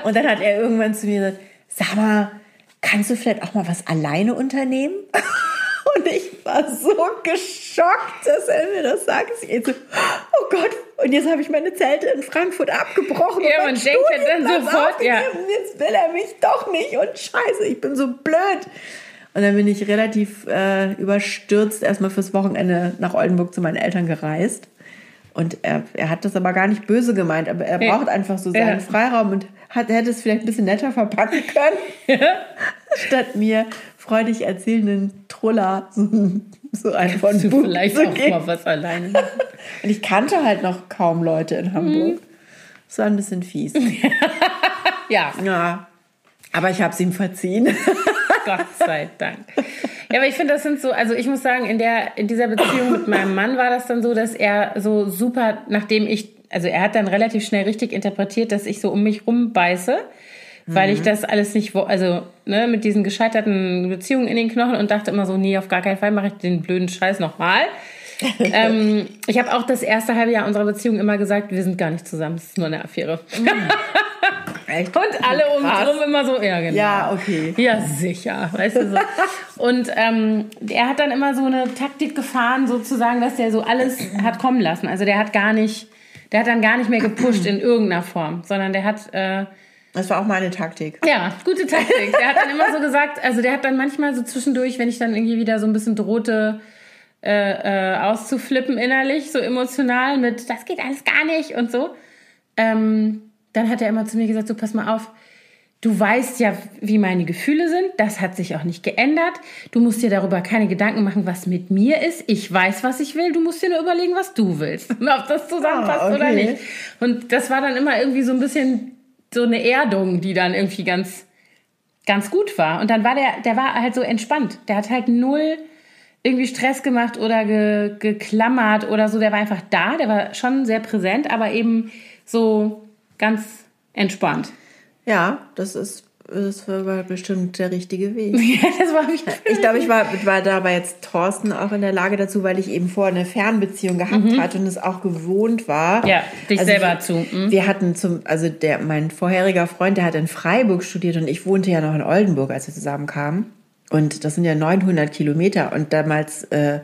Und dann hat er irgendwann zu mir gesagt, sag mal, kannst du vielleicht auch mal was alleine unternehmen? Und ich war so geschockt, dass er mir das sagt. Ich so, oh Gott, und jetzt habe ich meine Zelte in Frankfurt abgebrochen. Ja, und man denkt ja dann sofort, ja. Jetzt will er mich doch nicht und scheiße, ich bin so blöd. Und dann bin ich relativ äh, überstürzt erstmal fürs Wochenende nach Oldenburg zu meinen Eltern gereist. Und er, er hat das aber gar nicht böse gemeint, aber er Ja. braucht einfach so seinen Ja. Freiraum und hat, hätte es vielleicht ein bisschen netter verpacken können. Statt mir freudig erzählenden Truller so, so einen von Du vielleicht auch geben. mal was alleine. Und ich kannte halt noch kaum Leute in Hamburg. Mhm. Das war ein bisschen fies. Ja, Ja. Aber ich habe es ihm verziehen. Gott sei Dank. Ja, aber ich finde, das sind so, also ich muss sagen, in der, in dieser Beziehung mit meinem Mann war das dann so, dass er so super, nachdem ich, also er hat dann relativ schnell richtig interpretiert, dass ich so um mich rumbeiße, weil ich das alles nicht, also ne, mit diesen gescheiterten Beziehungen in den Knochen und dachte immer so, nee, auf gar keinen Fall mache ich den blöden Scheiß nochmal. ähm, ich habe auch das erste halbe Jahr unserer Beziehung immer gesagt, wir sind gar nicht zusammen, es ist nur eine Affäre. Echt? Und alle um drum immer so, ja, genau. Ja, okay. Ja, sicher, weißt du so. Und ähm, er hat dann immer so eine Taktik gefahren, sozusagen, dass der so alles hat kommen lassen. Also der hat gar nicht, der hat dann gar nicht mehr gepusht in irgendeiner Form, sondern der hat, äh, Das war auch meine Taktik. ja, gute Taktik. Der hat dann immer so gesagt, also der hat dann manchmal so zwischendurch, wenn ich dann irgendwie wieder so ein bisschen drohte, äh, äh, auszuflippen innerlich, so emotional mit, das geht alles gar nicht und so, ähm, dann hat er immer zu mir gesagt, so pass mal auf, du weißt ja, wie meine Gefühle sind, das hat sich auch nicht geändert, du musst dir darüber keine Gedanken machen, was mit mir ist, ich weiß, was ich will, du musst dir nur überlegen, was du willst und ob das zusammenpasst Ah, okay. oder nicht. Und das war dann immer irgendwie so ein bisschen so eine Erdung, die dann irgendwie ganz, ganz gut war. Und dann war der, der war halt so entspannt. Der hat halt null irgendwie Stress gemacht oder ge, geklammert oder so. Der war einfach da, der war schon sehr präsent, aber eben so ganz entspannt. Ja, das ist, das war bestimmt der richtige Weg. Ja, das war wie Ich glaube, ich war, war dabei jetzt Thorsten auch in der Lage dazu, weil ich eben vorher eine Fernbeziehung gehabt hatte und es auch gewohnt war. Mhm. Ja, dich Also selber wir, zu. mhm. Wir hatten zum, also der, mein vorheriger Freund, der hat in Freiburg studiert und ich wohnte ja noch in Oldenburg, als wir zusammenkamen. Und das sind ja 900 Kilometer und damals äh,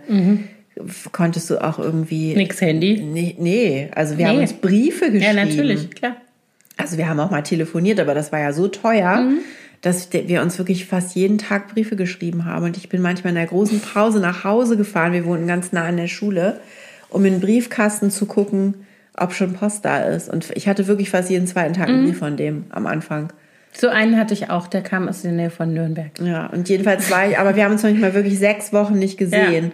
konntest du auch irgendwie. Mhm. Nix Handy. Nee, nee, also wir haben Nee. uns Briefe Ja, geschrieben. natürlich, klar. Also wir haben auch mal telefoniert, aber das war ja so teuer, Mhm. dass wir uns wirklich fast jeden Tag Briefe geschrieben haben. Und ich bin manchmal in der großen Pause nach Hause gefahren. Wir wohnten ganz nah an der Schule, um in den Briefkasten zu gucken, ob schon Post da ist. Und ich hatte wirklich fast jeden zweiten Tag Mhm. einen Brief von dem am Anfang. So einen hatte ich auch, der kam aus der Nähe von Nürnberg. Ja, und jedenfalls war ich, aber wir haben uns noch nicht mal wirklich sechs Wochen nicht gesehen.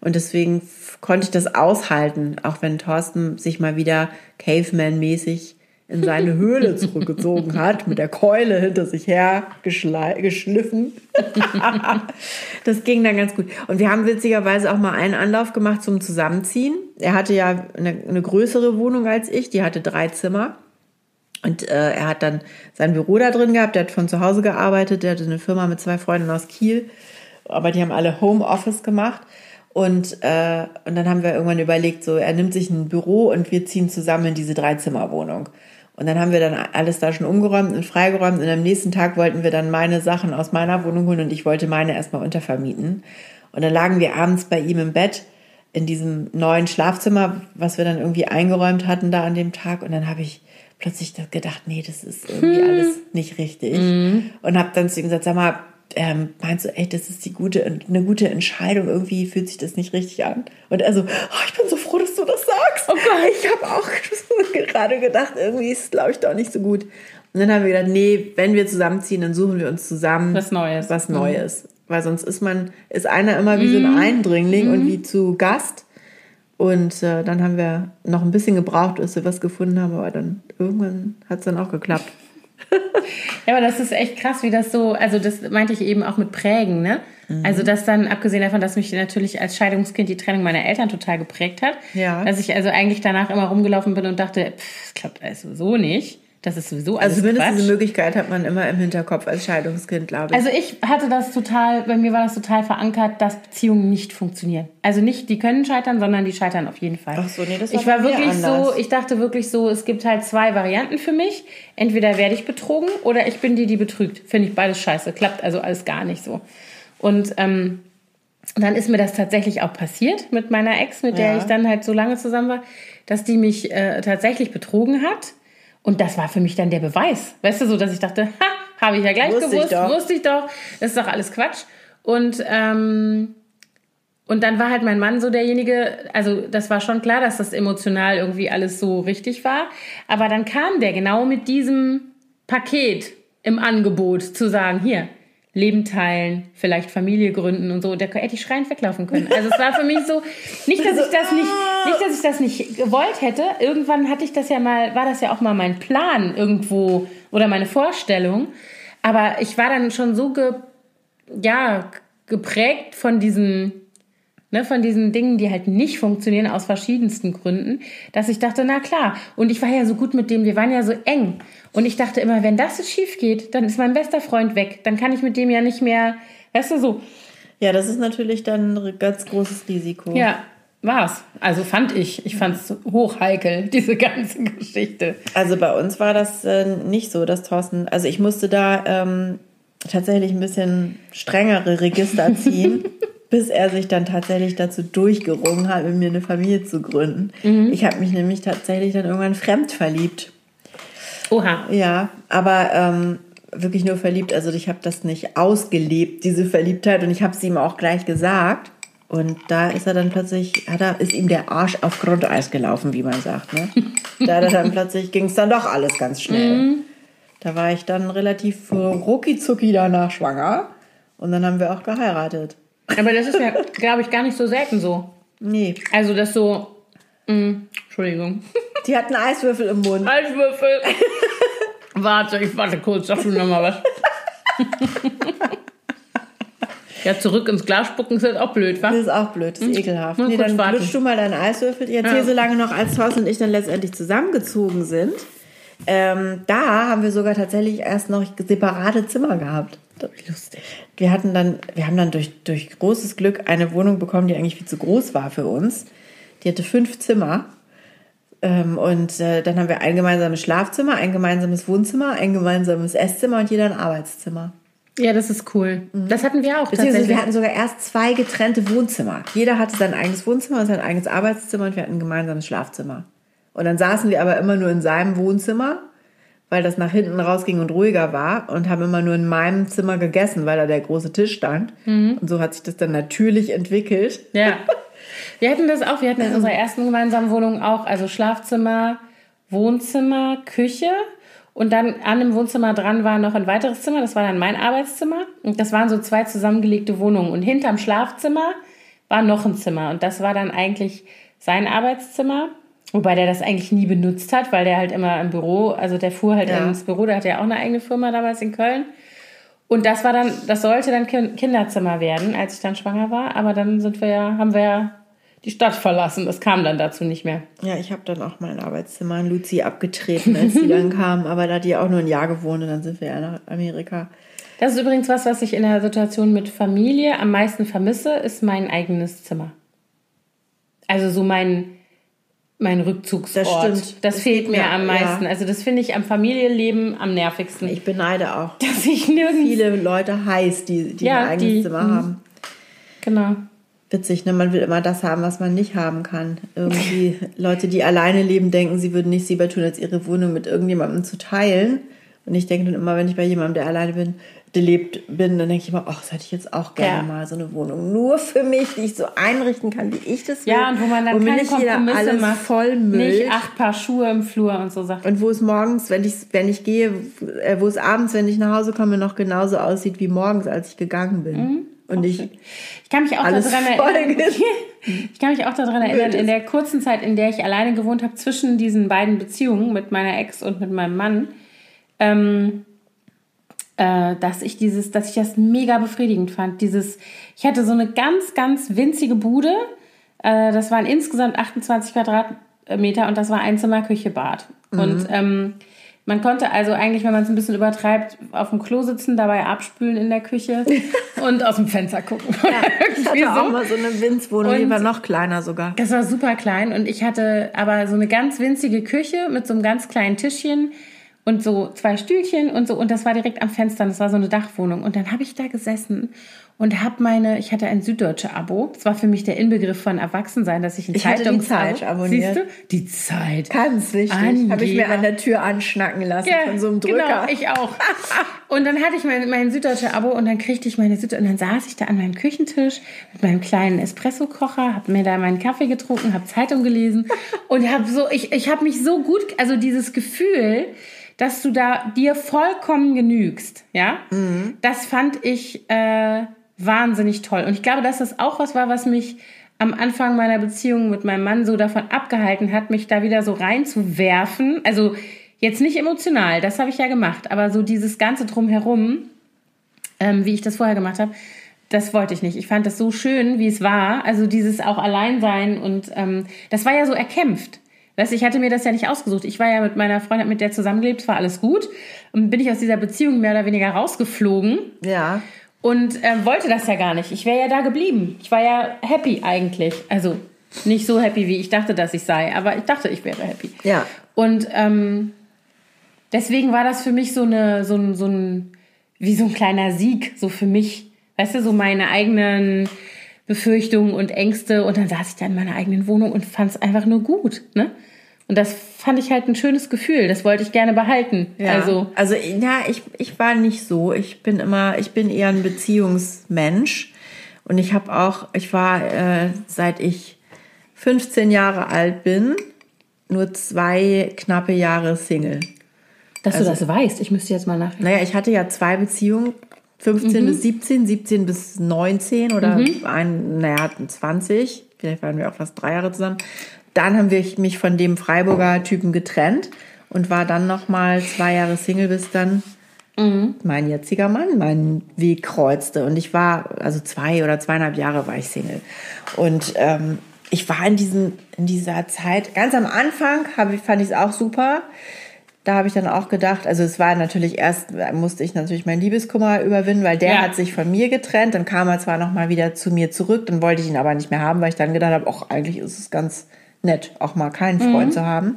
Und deswegen konnte ich das aushalten, auch wenn Thorsten sich mal wieder Caveman-mäßig in seine Höhle zurückgezogen hat, mit der Keule hinter sich her geschliffen. das ging dann ganz gut. Und wir haben witzigerweise auch mal einen Anlauf gemacht zum Zusammenziehen. Er hatte ja eine, eine größere Wohnung als ich, die hatte drei Zimmer. Und äh, er hat dann sein Büro da drin gehabt, der hat von zu Hause gearbeitet, der hatte eine Firma mit zwei Freunden aus Kiel, aber die haben alle Homeoffice gemacht. Und, äh, und dann haben wir irgendwann überlegt, so er nimmt sich ein Büro und wir ziehen zusammen in diese Dreizimmerwohnung. Und dann haben wir dann alles da schon umgeräumt und freigeräumt. Und am nächsten Tag wollten wir dann meine Sachen aus meiner Wohnung holen und ich wollte meine erstmal untervermieten. Und dann lagen wir abends bei ihm im Bett in diesem neuen Schlafzimmer, was wir dann irgendwie eingeräumt hatten da an dem Tag. Und dann habe ich plötzlich gedacht, nee, das ist irgendwie hm. alles nicht richtig. Mhm. Und habe dann zu ihm gesagt, sag mal, ähm, meinst du echt, das ist die gute, eine gute Entscheidung? Irgendwie fühlt sich das nicht richtig an. Und also, oh, ich bin so froh, dass du das sagst. Oh Gott, ich habe auch gerade gedacht, irgendwie ist es, glaube ich, doch nicht so gut. Und dann haben wir gedacht, nee, wenn wir zusammenziehen, dann suchen wir uns zusammen was Neues. Was Neues. Mhm. Weil sonst ist man, ist einer immer wie mhm. so ein mhm. Eindringling mhm. und wie zu Gast. Und äh, dann haben wir noch ein bisschen gebraucht, bis wir was gefunden haben, aber dann irgendwann hat es dann auch geklappt. Ja, aber das ist echt krass, wie das so, also das meinte ich eben auch mit Prägen, ne? Mhm. Also das dann, abgesehen davon, dass mich natürlich als Scheidungskind die Trennung meiner Eltern total geprägt hat, ja. dass ich also eigentlich danach immer rumgelaufen bin und dachte, pff, das klappt also so nicht. Das ist sowieso alles Also zumindest Quatsch. diese Möglichkeit hat man immer im Hinterkopf als Scheidungskind, glaube ich. Also ich hatte das total, bei mir war das total verankert, dass Beziehungen nicht funktionieren. Also nicht, die können scheitern, sondern die scheitern auf jeden Fall. Ach so, nee, das war Ich war wirklich anders. so, ich dachte wirklich so, es gibt halt zwei Varianten für mich. Entweder werde ich betrogen oder ich bin die, die betrügt. Finde ich beides scheiße. Klappt also alles gar nicht so. Und ähm, dann ist mir das tatsächlich auch passiert mit meiner Ex, mit der ja. ich dann halt so lange zusammen war, dass die mich äh, tatsächlich betrogen hat und das war für mich dann der Beweis. Weißt du, so, dass ich dachte, ha, habe ich ja gleich wusste gewusst, ich wusste ich doch, das ist doch alles Quatsch. Und, ähm, und dann war halt mein Mann so derjenige, also das war schon klar, dass das emotional irgendwie alles so richtig war. Aber dann kam der genau mit diesem Paket im Angebot zu sagen, hier, Leben teilen, vielleicht Familie gründen und so. Da hätte ich schreiend weglaufen können. Also es war für mich so, nicht, dass ich das nicht, nicht, dass ich das nicht gewollt hätte. Irgendwann hatte ich das ja mal, war das ja auch mal mein Plan irgendwo oder meine Vorstellung. Aber ich war dann schon so ge, ja, geprägt von diesen Ne, von diesen Dingen, die halt nicht funktionieren aus verschiedensten Gründen, dass ich dachte, na klar. Und ich war ja so gut mit dem, wir waren ja so eng. Und ich dachte immer, wenn das jetzt schief geht, dann ist mein bester Freund weg. Dann kann ich mit dem ja nicht mehr, weißt du so. Ja, das ist natürlich dann ein ganz großes Risiko. Ja, war's. Also fand ich. Ich fand es hochheikel, diese ganze Geschichte. Also bei uns war das äh, nicht so, dass Thorsten, also ich musste da ähm, tatsächlich ein bisschen strengere Register ziehen. bis er sich dann tatsächlich dazu durchgerungen hat, mit mir eine Familie zu gründen. Mhm. Ich habe mich nämlich tatsächlich dann irgendwann fremd verliebt. Oha. Ja, aber ähm, wirklich nur verliebt. Also ich habe das nicht ausgelebt, diese Verliebtheit, und ich habe es ihm auch gleich gesagt. Und da ist er dann plötzlich, hat er, ist ihm der Arsch auf Grundeis gelaufen, wie man sagt. Ne? da dann plötzlich ging es dann doch alles ganz schnell. Mhm. Da war ich dann relativ rucki zucki danach schwanger. Und dann haben wir auch geheiratet. Aber das ist ja, glaube ich, gar nicht so selten so. Nee. Also das so. Mh, mm, Entschuldigung. Die hat einen Eiswürfel im Mund. Eiswürfel. warte, ich warte kurz, sag du nochmal was. ja, zurück ins Glas spucken ist halt auch blöd, wa? Das ist auch blöd, das ist hm? ekelhaft. Nee, dann lutschst du mal deinen Eiswürfel. Ich erzähle ja. so lange noch, als Thorsten und ich dann letztendlich zusammengezogen sind. Ähm, da haben wir sogar tatsächlich erst noch separate Zimmer gehabt. Lustig. Wir hatten dann, wir haben dann durch, durch großes Glück eine Wohnung bekommen, die eigentlich viel zu groß war für uns. Die hatte fünf Zimmer. Ähm, und äh, dann haben wir ein gemeinsames Schlafzimmer, ein gemeinsames Wohnzimmer, ein gemeinsames Esszimmer und jeder ein Arbeitszimmer. Ja, das ist cool. Mhm. Das hatten wir auch. Beziehungsweise wir hatten sogar erst zwei getrennte Wohnzimmer. Jeder hatte sein eigenes Wohnzimmer und sein eigenes Arbeitszimmer und wir hatten ein gemeinsames Schlafzimmer. Und dann saßen wir aber immer nur in seinem Wohnzimmer weil das nach hinten rausging und ruhiger war und haben immer nur in meinem Zimmer gegessen, weil da der große Tisch stand. Mhm. Und so hat sich das dann natürlich entwickelt. Ja. Wir hatten das auch. Wir hatten in unserer ersten gemeinsamen Wohnung auch, also Schlafzimmer, Wohnzimmer, Küche. Und dann an dem Wohnzimmer dran war noch ein weiteres Zimmer. Das war dann mein Arbeitszimmer. Und das waren so zwei zusammengelegte Wohnungen. Und hinterm Schlafzimmer war noch ein Zimmer. Und das war dann eigentlich sein Arbeitszimmer. Wobei der das eigentlich nie benutzt hat, weil der halt immer im Büro, also der fuhr halt Ja. ins Büro, der hatte ja auch eine eigene Firma damals in Köln. Und das war dann, das sollte dann Kin- Kinderzimmer werden, als ich dann schwanger war. Aber dann sind wir ja, haben wir ja die Stadt verlassen. Das kam dann dazu nicht mehr. Ja, ich habe dann auch mein Arbeitszimmer an Luzi abgetreten, als sie dann kam. Aber da hat die auch nur ein Jahr gewohnt und dann sind wir ja nach Amerika. Das ist übrigens was, was ich in der Situation mit Familie am meisten vermisse, ist mein eigenes Zimmer. Also so mein, mein Rückzugsort. Das stimmt. Das, Das fehlt mir- am meisten. ja. Also das finde ich am Familienleben am nervigsten. Ich beneide auch dass ich nirgends... viele Leute heiß, die, die Ja, ein eigenes die- Zimmer mhm. haben. Genau. Witzig, ne? Man will immer das haben, was man nicht haben kann. Irgendwie Leute, die alleine leben, denken, sie würden nichts lieber tun, als ihre Wohnung mit irgendjemandem zu teilen. Und ich denke dann immer, wenn ich bei jemandem, der alleine bin, der lebt bin, dann denke ich immer, ach, das hätte ich jetzt auch gerne Ja. mal so eine Wohnung. Nur für mich, die ich so einrichten kann, wie ich das will. Ja, und wo man dann mir keine Kompromisse alles macht. vollmüllt. Nicht acht Paar Schuhe im Flur und so Sachen. Und wo es morgens, wenn ich, wenn ich gehe, äh, wo es abends, wenn ich nach Hause komme, noch genauso aussieht wie morgens, als ich gegangen bin. Mhm. Und ich, Ich kann mich auch daran voll erinnern. Ich kann mich auch daran erinnern, in der kurzen Zeit, in der ich alleine gewohnt habe, zwischen diesen beiden Beziehungen mit meiner Ex und mit meinem Mann, ähm, äh, dass ich dieses, dass ich das mega befriedigend fand. Dieses, ich hatte so eine ganz, ganz winzige Bude. Äh, das waren insgesamt 28 Quadratmeter und das war ein Zimmer, Küche, Bad. Und ähm, man konnte also eigentlich, wenn man es ein bisschen übertreibt, auf dem Klo sitzen, dabei abspülen in der Küche und aus dem Fenster gucken. ich Irgendwie hatte auch so. mal so eine Winzwohnung, die war noch kleiner sogar. Das war super klein und ich hatte aber so eine ganz winzige Küche mit so einem ganz kleinen Tischchen und so zwei Stühlchen und so und das war direkt am Fenster, und das war so eine Dachwohnung und dann habe ich da gesessen und habe meine, ich hatte ein süddeutsche Abo. Das war für mich der Inbegriff von Erwachsensein, dass ich ein Ich hatte die Zeit abonniert. Siehst du? Die Zeit. Ganz wichtig. Habe ich mir an der Tür anschnacken lassen Ja, von so einem Drücker. Genau, ich auch. Und dann hatte ich mein, mein süddeutsche Abo und dann kriegte ich meine Süddeutsche und dann saß ich da an meinem Küchentisch mit meinem kleinen Espresso-Kocher, habe mir da meinen Kaffee getrunken, habe Zeitung gelesen und habe so, ich, ich habe mich so gut, also dieses Gefühl, dass du da dir vollkommen genügst, ja, das fand ich äh, wahnsinnig toll. Und ich glaube, dass das auch was war, was mich am Anfang meiner Beziehung mit meinem Mann so davon abgehalten hat, mich da wieder so reinzuwerfen. Also jetzt nicht emotional, das habe ich ja gemacht, aber so dieses ganze drumherum, ähm, wie ich das vorher gemacht habe, das wollte ich nicht. Ich fand das so schön, wie es war. Also dieses auch Alleinsein und ähm, das war ja so erkämpft. Weißt, du, ich hatte mir das ja nicht ausgesucht. Ich war ja mit meiner Freundin, mit der zusammengelebt, es war alles gut. Und bin ich aus dieser Beziehung mehr oder weniger rausgeflogen Ja. und äh, wollte das ja gar nicht. Ich wäre ja da geblieben. Ich war ja happy eigentlich. Also nicht so happy, wie ich dachte, dass ich sei, aber ich dachte, ich wäre happy. Ja. Und ähm, deswegen war das für mich so eine, so ein, so ein, wie so ein kleiner Sieg, so für mich. Weißt du, so meine eigenen Befürchtungen und Ängste. Und dann saß ich da in meiner eigenen Wohnung und fand es einfach nur gut. Ne? Und das fand ich halt ein schönes Gefühl. Das wollte ich gerne behalten. Ja. Also, also ja, ich, ich war nicht so. Ich bin immer, ich bin eher ein Beziehungsmensch. Und ich habe auch, ich war, äh, seit ich 15 Jahre alt bin, nur zwei knappe Jahre Single. dass Also du das weißt. Ich müsste jetzt mal nachdenken. Naja, ich hatte ja zwei Beziehungen, 15 bis 17, 17 bis 19 oder ein, naja, hatten 20. Vielleicht waren wir auch fast drei Jahre zusammen. Dann haben wir mich von dem Freiburger Typen getrennt und war dann noch mal zwei Jahre Single, bis dann mein jetziger Mann meinen Weg kreuzte. Und ich war, also zwei oder zweieinhalb Jahre war ich Single. Und ähm, ich war in, diesem, in dieser Zeit, ganz am Anfang hab ich, fand ich es auch super. Da habe ich dann auch gedacht, also es war natürlich erst, musste ich natürlich meinen Liebeskummer überwinden, weil der Ja. hat sich von mir getrennt. Dann kam er zwar noch mal wieder zu mir zurück, dann wollte ich ihn aber nicht mehr haben, weil ich dann gedacht habe, ach, eigentlich ist es ganz nett, auch mal keinen Freund zu haben.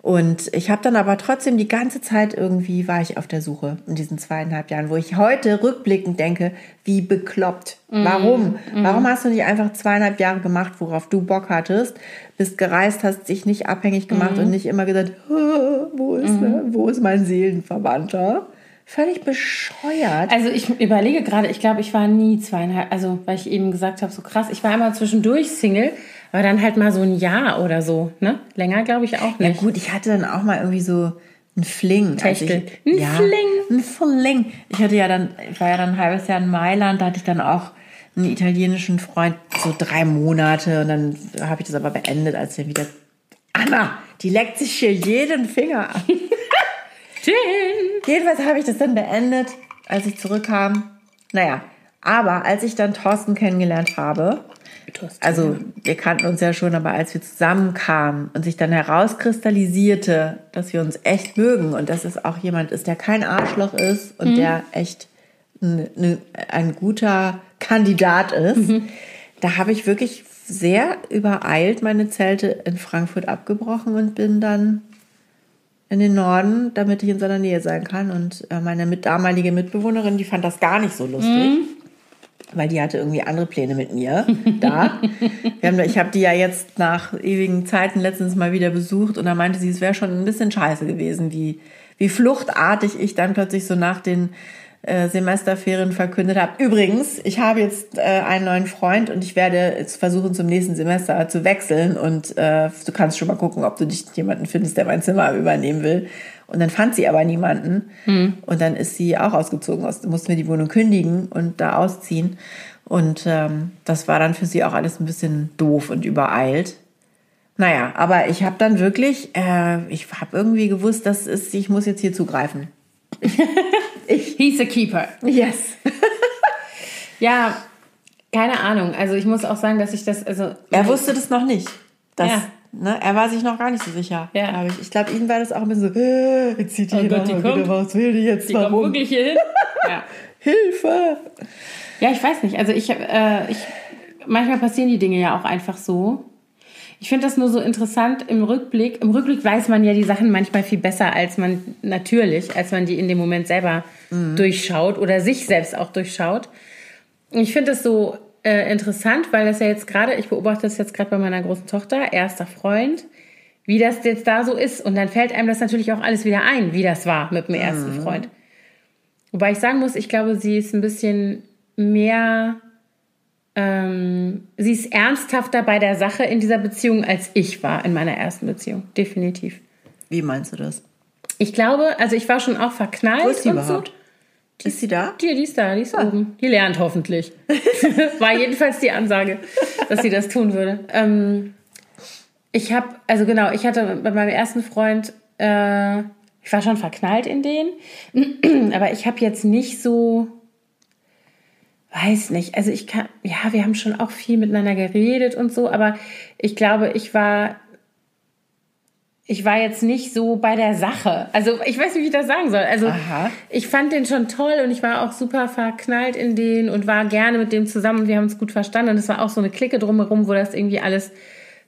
Und ich habe dann aber trotzdem die ganze Zeit irgendwie war ich auf der Suche in diesen zweieinhalb Jahren, wo ich heute rückblickend denke, wie bekloppt. Warum? Warum hast du nicht einfach zweieinhalb Jahre gemacht, worauf du Bock hattest, bist gereist, hast dich nicht abhängig gemacht und nicht immer gesagt, "Ah, wo ist, ne? wo ist mein Seelenverwandter? Völlig bescheuert. Also ich überlege gerade, ich glaube, ich war nie zweieinhalb, also weil ich eben gesagt habe, so krass, ich war immer zwischendurch Single, aber dann halt mal so ein Jahr oder so, ne? Länger glaube ich auch Ja nicht. gut, ich hatte dann auch mal irgendwie so einen Fling. als Techtel. Ich, Ein ja, Fling. Ein Fling. Ich hatte ja dann, ich war ja dann ein halbes Jahr in Mailand, da hatte ich dann auch einen italienischen Freund, so drei Monate und dann habe ich das aber beendet, als er wieder Anna, die leckt sich hier jeden Finger ab. Jedenfalls habe ich das dann beendet, als ich zurückkam. Naja, aber als ich dann Thorsten kennengelernt habe, also wir kannten uns ja schon, aber als wir zusammenkamen und sich dann herauskristallisierte, dass wir uns echt mögen und dass es auch jemand ist, der kein Arschloch ist und der echt ein, ein, guter Kandidat ist, da habe ich wirklich sehr übereilt meine Zelte in Frankfurt abgebrochen und bin dann in den Norden, damit ich in seiner Nähe sein kann. Und äh, meine mit, damalige Mitbewohnerin, die fand das gar nicht so lustig. Weil die hatte irgendwie andere Pläne mit mir da. Haben, ich habe die ja jetzt nach ewigen Zeiten letztens mal wieder besucht und da meinte sie, es wäre schon ein bisschen scheiße gewesen, wie, wie fluchtartig ich dann plötzlich so nach den äh, Semesterferien verkündet habe. Übrigens, ich habe jetzt äh, einen neuen Freund und ich werde jetzt versuchen, zum nächsten Semester zu wechseln und äh, du kannst schon mal gucken, ob du nicht jemanden findest, der mein Zimmer übernehmen will. Und dann fand sie aber niemanden und dann ist sie auch ausgezogen, aus, mussten wir die Wohnung kündigen und da ausziehen. Und ähm, das war dann für sie auch alles ein bisschen doof und übereilt. Naja, aber ich habe dann wirklich, äh, ich habe irgendwie gewusst, dass es, ich muss jetzt hier zugreifen. He's a keeper. Yes. Ja, keine Ahnung. Also ich muss auch sagen, dass ich das, also Er wusste das noch nicht. Das, Ja. Ne, er war sich noch gar nicht so sicher. Ja. Ich, ich glaube, ihm war das auch ein bisschen so, äh, jetzt zieht die Oh hier Gott, die kommt. wieder raus, will die jetzt die warum? wirklich hier hin. Ja. Hilfe! Ja, ich weiß nicht. Also ich, äh, ich, manchmal passieren die Dinge ja auch einfach so. Ich finde das nur so interessant im Rückblick. Im Rückblick weiß man ja die Sachen manchmal viel besser als man natürlich, als man die in dem Moment selber durchschaut oder sich selbst auch durchschaut. Und ich finde das so äh, interessant, weil das ja jetzt gerade, ich beobachte das jetzt gerade bei meiner großen Tochter, erster Freund, wie das jetzt da so ist. Und dann fällt einem das natürlich auch alles wieder ein, wie das war mit dem ersten Freund. Wobei ich sagen muss, ich glaube, sie ist ein bisschen mehr, ähm, sie ist ernsthafter bei der Sache in dieser Beziehung, als ich war in meiner ersten Beziehung. Definitiv. Wie meinst du das? Ich glaube, also ich war schon auch verknallt Wo ist sie und überhaupt? Ist sie da? Die, die ist da, die ist oben. Die lernt hoffentlich. war jedenfalls die Ansage, dass sie das tun würde. Ähm, ich habe, also genau, ich hatte bei meinem ersten Freund, äh, ich war schon verknallt in den, aber ich habe jetzt nicht so, weiß nicht, also ich kann, ja, wir haben schon auch viel miteinander geredet und so, aber ich glaube, ich war, ich war jetzt nicht so bei der Sache. Also ich weiß nicht, wie ich das sagen soll. Also Aha. ich fand den schon toll und ich war auch super verknallt in den und war gerne mit dem zusammen und wir haben uns gut verstanden und es war auch so eine Clique drumherum, wo das irgendwie alles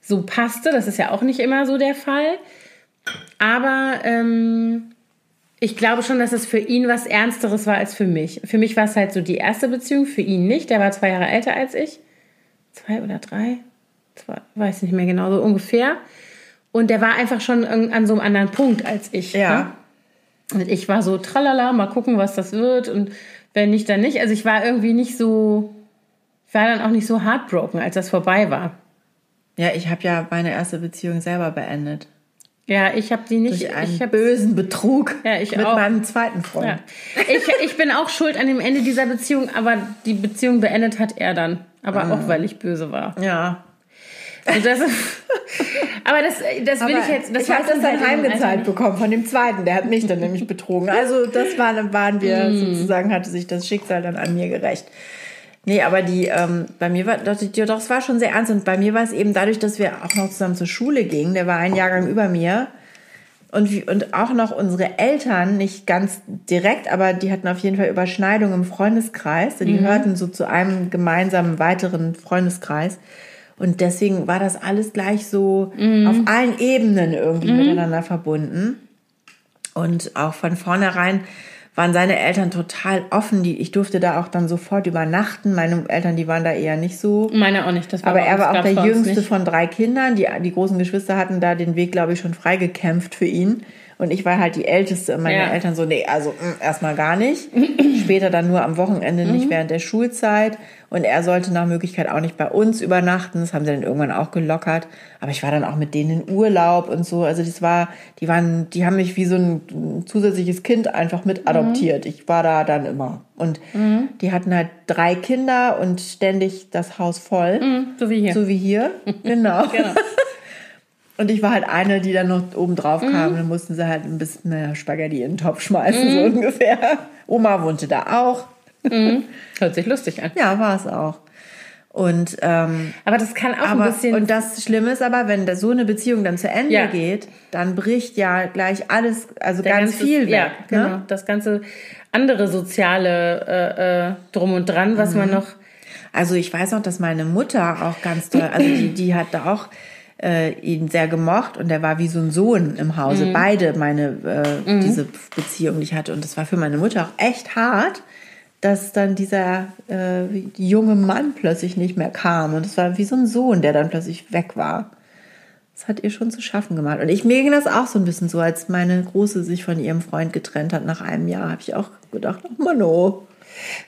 so passte. Das ist ja auch nicht immer so der Fall. Aber ähm, ich glaube schon, dass es für ihn was Ernsteres war als für mich. Für mich war es halt so die erste Beziehung, für ihn nicht. Der war zwei Jahre älter als ich. Zwei oder drei? Zwei, weiß nicht mehr genau, so ungefähr. Und der war einfach schon an an so einem anderen Punkt als ich. Ja. Ne? Und ich war so, tralala, mal gucken, was das wird. Und wenn nicht, dann nicht. Also ich war irgendwie nicht so, ich war dann auch nicht so heartbroken, als das vorbei war. Ja, ich habe ja meine erste Beziehung selber beendet. Ja, ich habe die nicht. Durch einen ich hab, bösen Betrug Ja, ich mit auch. meinem zweiten Freund. ja. ich, ich bin auch schuld an dem Ende dieser Beziehung, aber die Beziehung beendet hat er dann. Aber Ah. auch, weil ich böse war. Ja. Das, aber das, das will Aber ich jetzt. Das ich habe das dann halt heimgezahlt bekommen von dem zweiten. Der hat mich dann nämlich betrogen. Also das war, dann waren wir Mm. sozusagen, hatte sich das Schicksal dann an mir gerecht. Nee, aber die, ähm, bei mir war, doch, doch, es war schon sehr ernst. Und bei mir war es eben dadurch, dass wir auch noch zusammen zur Schule gingen. Der war ein Jahrgang über mir. Und, und auch noch unsere Eltern, nicht ganz direkt, aber die hatten auf jeden Fall Überschneidungen im Freundeskreis. Die gehörten so zu einem gemeinsamen weiteren Freundeskreis. Und deswegen war das alles gleich so auf allen Ebenen irgendwie miteinander verbunden. Und auch von vornherein waren seine Eltern total offen. Die, ich durfte da auch dann sofort übernachten. Meine Eltern, die waren da eher nicht so. Meine auch nicht. Das war Aber er war auch der jüngste nicht. von drei Kindern. Die, die großen Geschwister hatten da den Weg, glaube ich, schon freigekämpft für ihn. Und ich war halt die Älteste. Und meine Ja. Eltern so, nee, also mh, erstmal gar nicht. Später dann nur am Wochenende, nicht Mhm. während der Schulzeit. Und er sollte nach Möglichkeit auch nicht bei uns übernachten. Das haben sie dann irgendwann auch gelockert. Aber ich war dann auch mit denen in Urlaub und so. Also das war, die waren, die haben mich wie so ein zusätzliches Kind einfach mit adoptiert. Ich war da dann immer. Und die hatten halt drei Kinder und ständig das Haus voll. So wie hier. So wie hier. Genau. Genau. Und ich war halt eine, die dann noch oben drauf kam. Dann mussten sie halt ein bisschen mehr Spaghetti in den Topf schmeißen, so ungefähr. Oma wohnte da auch. Hört sich lustig an. Ja, war es auch. Und, ähm, Aber das kann auch aber, ein bisschen. und das Schlimme ist aber, wenn da so eine Beziehung dann zu Ende Ja. geht, dann bricht ja gleich alles, also der ganz ganze- viel weg. Ja, genau. ne? Das ganze andere soziale äh, äh, Drum und Dran, was man noch. Also ich weiß auch, dass meine Mutter auch ganz toll, also die, die hat da auch äh, ihn sehr gemocht und der war wie so ein Sohn im Hause. Mhm. Beide meine, äh, diese Beziehung, die ich hatte. Und das war für meine Mutter auch echt hart, dass dann dieser äh, junge Mann plötzlich nicht mehr kam. Und es war wie so ein Sohn, der dann plötzlich weg war. Das hat ihr schon zu schaffen gemacht. Und ich mir ging das auch so ein bisschen so, als meine Große sich von ihrem Freund getrennt hat nach einem Jahr, habe ich auch gedacht, oh Mano,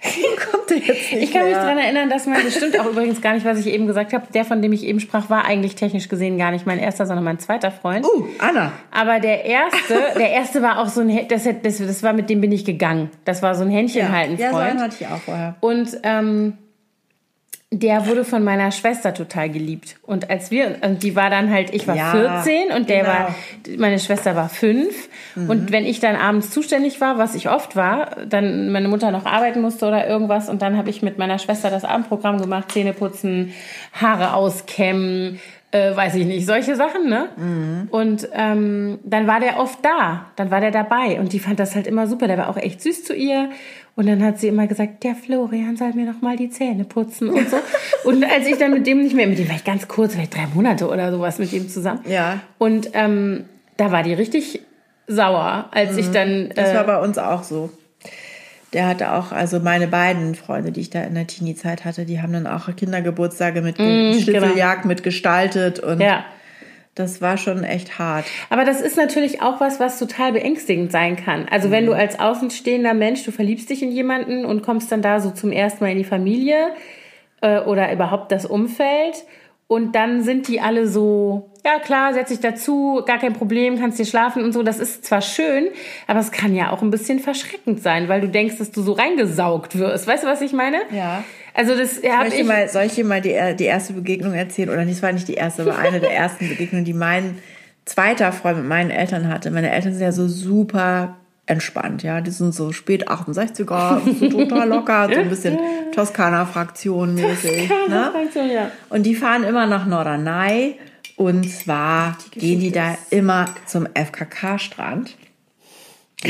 kommt der jetzt nicht Ich kann mich mehr. daran erinnern, dass man, das stimmt auch übrigens gar nicht, was ich eben gesagt habe. Der, von dem ich eben sprach, war eigentlich technisch gesehen gar nicht mein erster, sondern mein zweiter Freund. Uh, Anna. Aber der erste, der erste war auch so ein, das, das, das war mit dem bin ich gegangen. Das war so ein Händchen halten ja, so Freund. einen hatte ich auch vorher. Und ähm, der wurde von meiner Schwester total geliebt. Und als wir, und die war dann halt, ich war Ja, 14 und der genau. war, meine Schwester war 5. Und wenn ich dann abends zuständig war, was ich oft war, dann meine Mutter noch arbeiten musste oder irgendwas und dann habe ich mit meiner Schwester das Abendprogramm gemacht, Zähne putzen, Haare auskämmen, äh, weiß ich nicht, solche Sachen, ne? Und ähm, dann war der oft da, dann war der dabei und die fand das halt immer super. Der war auch echt süß zu ihr und dann hat sie immer gesagt, der Florian soll mir noch mal die Zähne putzen und so. und als ich dann mit dem nicht mehr, mit dem war ich ganz kurz, vielleicht drei Monate oder sowas mit ihm zusammen. Ja. Und ähm, da war die richtig sauer, als ich dann Das äh, war bei uns auch so. Der hatte auch, also meine beiden Freunde, die ich da in der Teenie-Zeit hatte, die haben dann auch Kindergeburtstage mit Schnitzeljagd mitgestaltet und Mm, genau. ja. Das war schon echt hart. Aber das ist natürlich auch was, was total beängstigend sein kann. Also wenn du als außenstehender Mensch, du verliebst dich in jemanden und kommst dann da so zum ersten Mal in die Familie äh, oder überhaupt das Umfeld und dann sind die alle so, ja klar, setz dich dazu, gar kein Problem, kannst dir schlafen und so. Das ist zwar schön, aber es kann ja auch ein bisschen verschreckend sein, weil du denkst, dass du so reingesaugt wirst. Weißt du, was ich meine? Ja. Also das Soll habe ich, mal, soll ich dir mal die, die erste Begegnung erzählen? Oder nicht, es war nicht die erste, aber eine der ersten Begegnungen, die mein zweiter Freund mit meinen Eltern hatte. Meine Eltern sind ja so super entspannt, ja. Die sind so spät 68er, so total locker, so ein bisschen Toskana-Fraktion mäßig. Ne? ja. Und die fahren immer nach Norderney. Und zwar gehen die da immer zum FKK-Strand.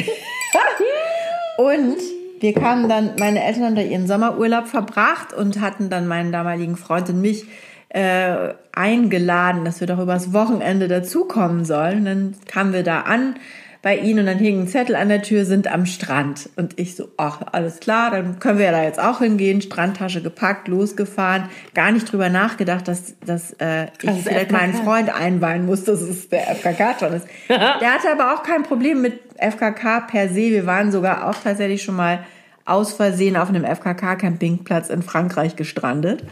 und wir kamen dann, meine Eltern haben da ihren Sommerurlaub verbracht und hatten dann meinen damaligen Freund und mich äh, eingeladen, dass wir doch übers Wochenende dazukommen sollen. Und dann kamen wir da an bei ihnen und dann hing ein Zettel an der Tür, sind am Strand. Und ich so, ach, alles klar, dann können wir ja da jetzt auch hingehen. Strandtasche gepackt, losgefahren, gar nicht drüber nachgedacht, dass, dass äh, ich Das ist vielleicht meinen Freund einweihen muss, dass es der FKK schon ist. Der hatte aber auch kein Problem mit FKK per se. Wir waren sogar auch tatsächlich schon mal aus Versehen auf einem FKK-Campingplatz in Frankreich gestrandet.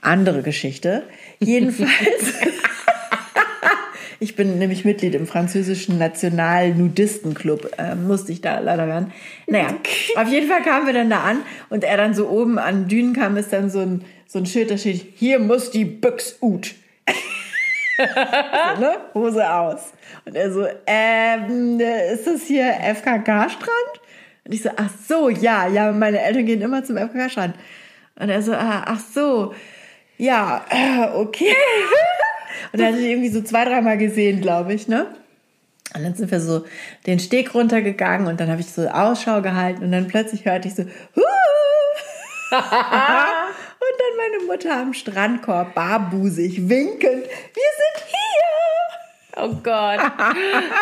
Andere Geschichte. Jedenfalls. Ich bin nämlich Mitglied im französischen National-Nudistenclub. Äh, musste ich da leider werden. Naja, auf jeden Fall kamen wir dann da an und er dann so oben an Dünen kam, ist dann so ein, so ein Schild, da steht, hier muss die Büchs ut. so, ne? Hose aus. Und er so, ähm, ist das hier FKK-Strand? Und ich so, ach so, ja, ja, meine Eltern gehen immer zum FKK-Strand. Und er so, ah, ach so, ja, äh, okay. Und er hat sich irgendwie so zwei, dreimal gesehen, glaube ich, ne? Und dann sind wir so den Steg runtergegangen und dann habe ich so Ausschau gehalten und dann plötzlich hörte ich so, Huh! und dann meine Mutter am Strandkorb, barbusig, winkend, wir sind hier! Oh Gott.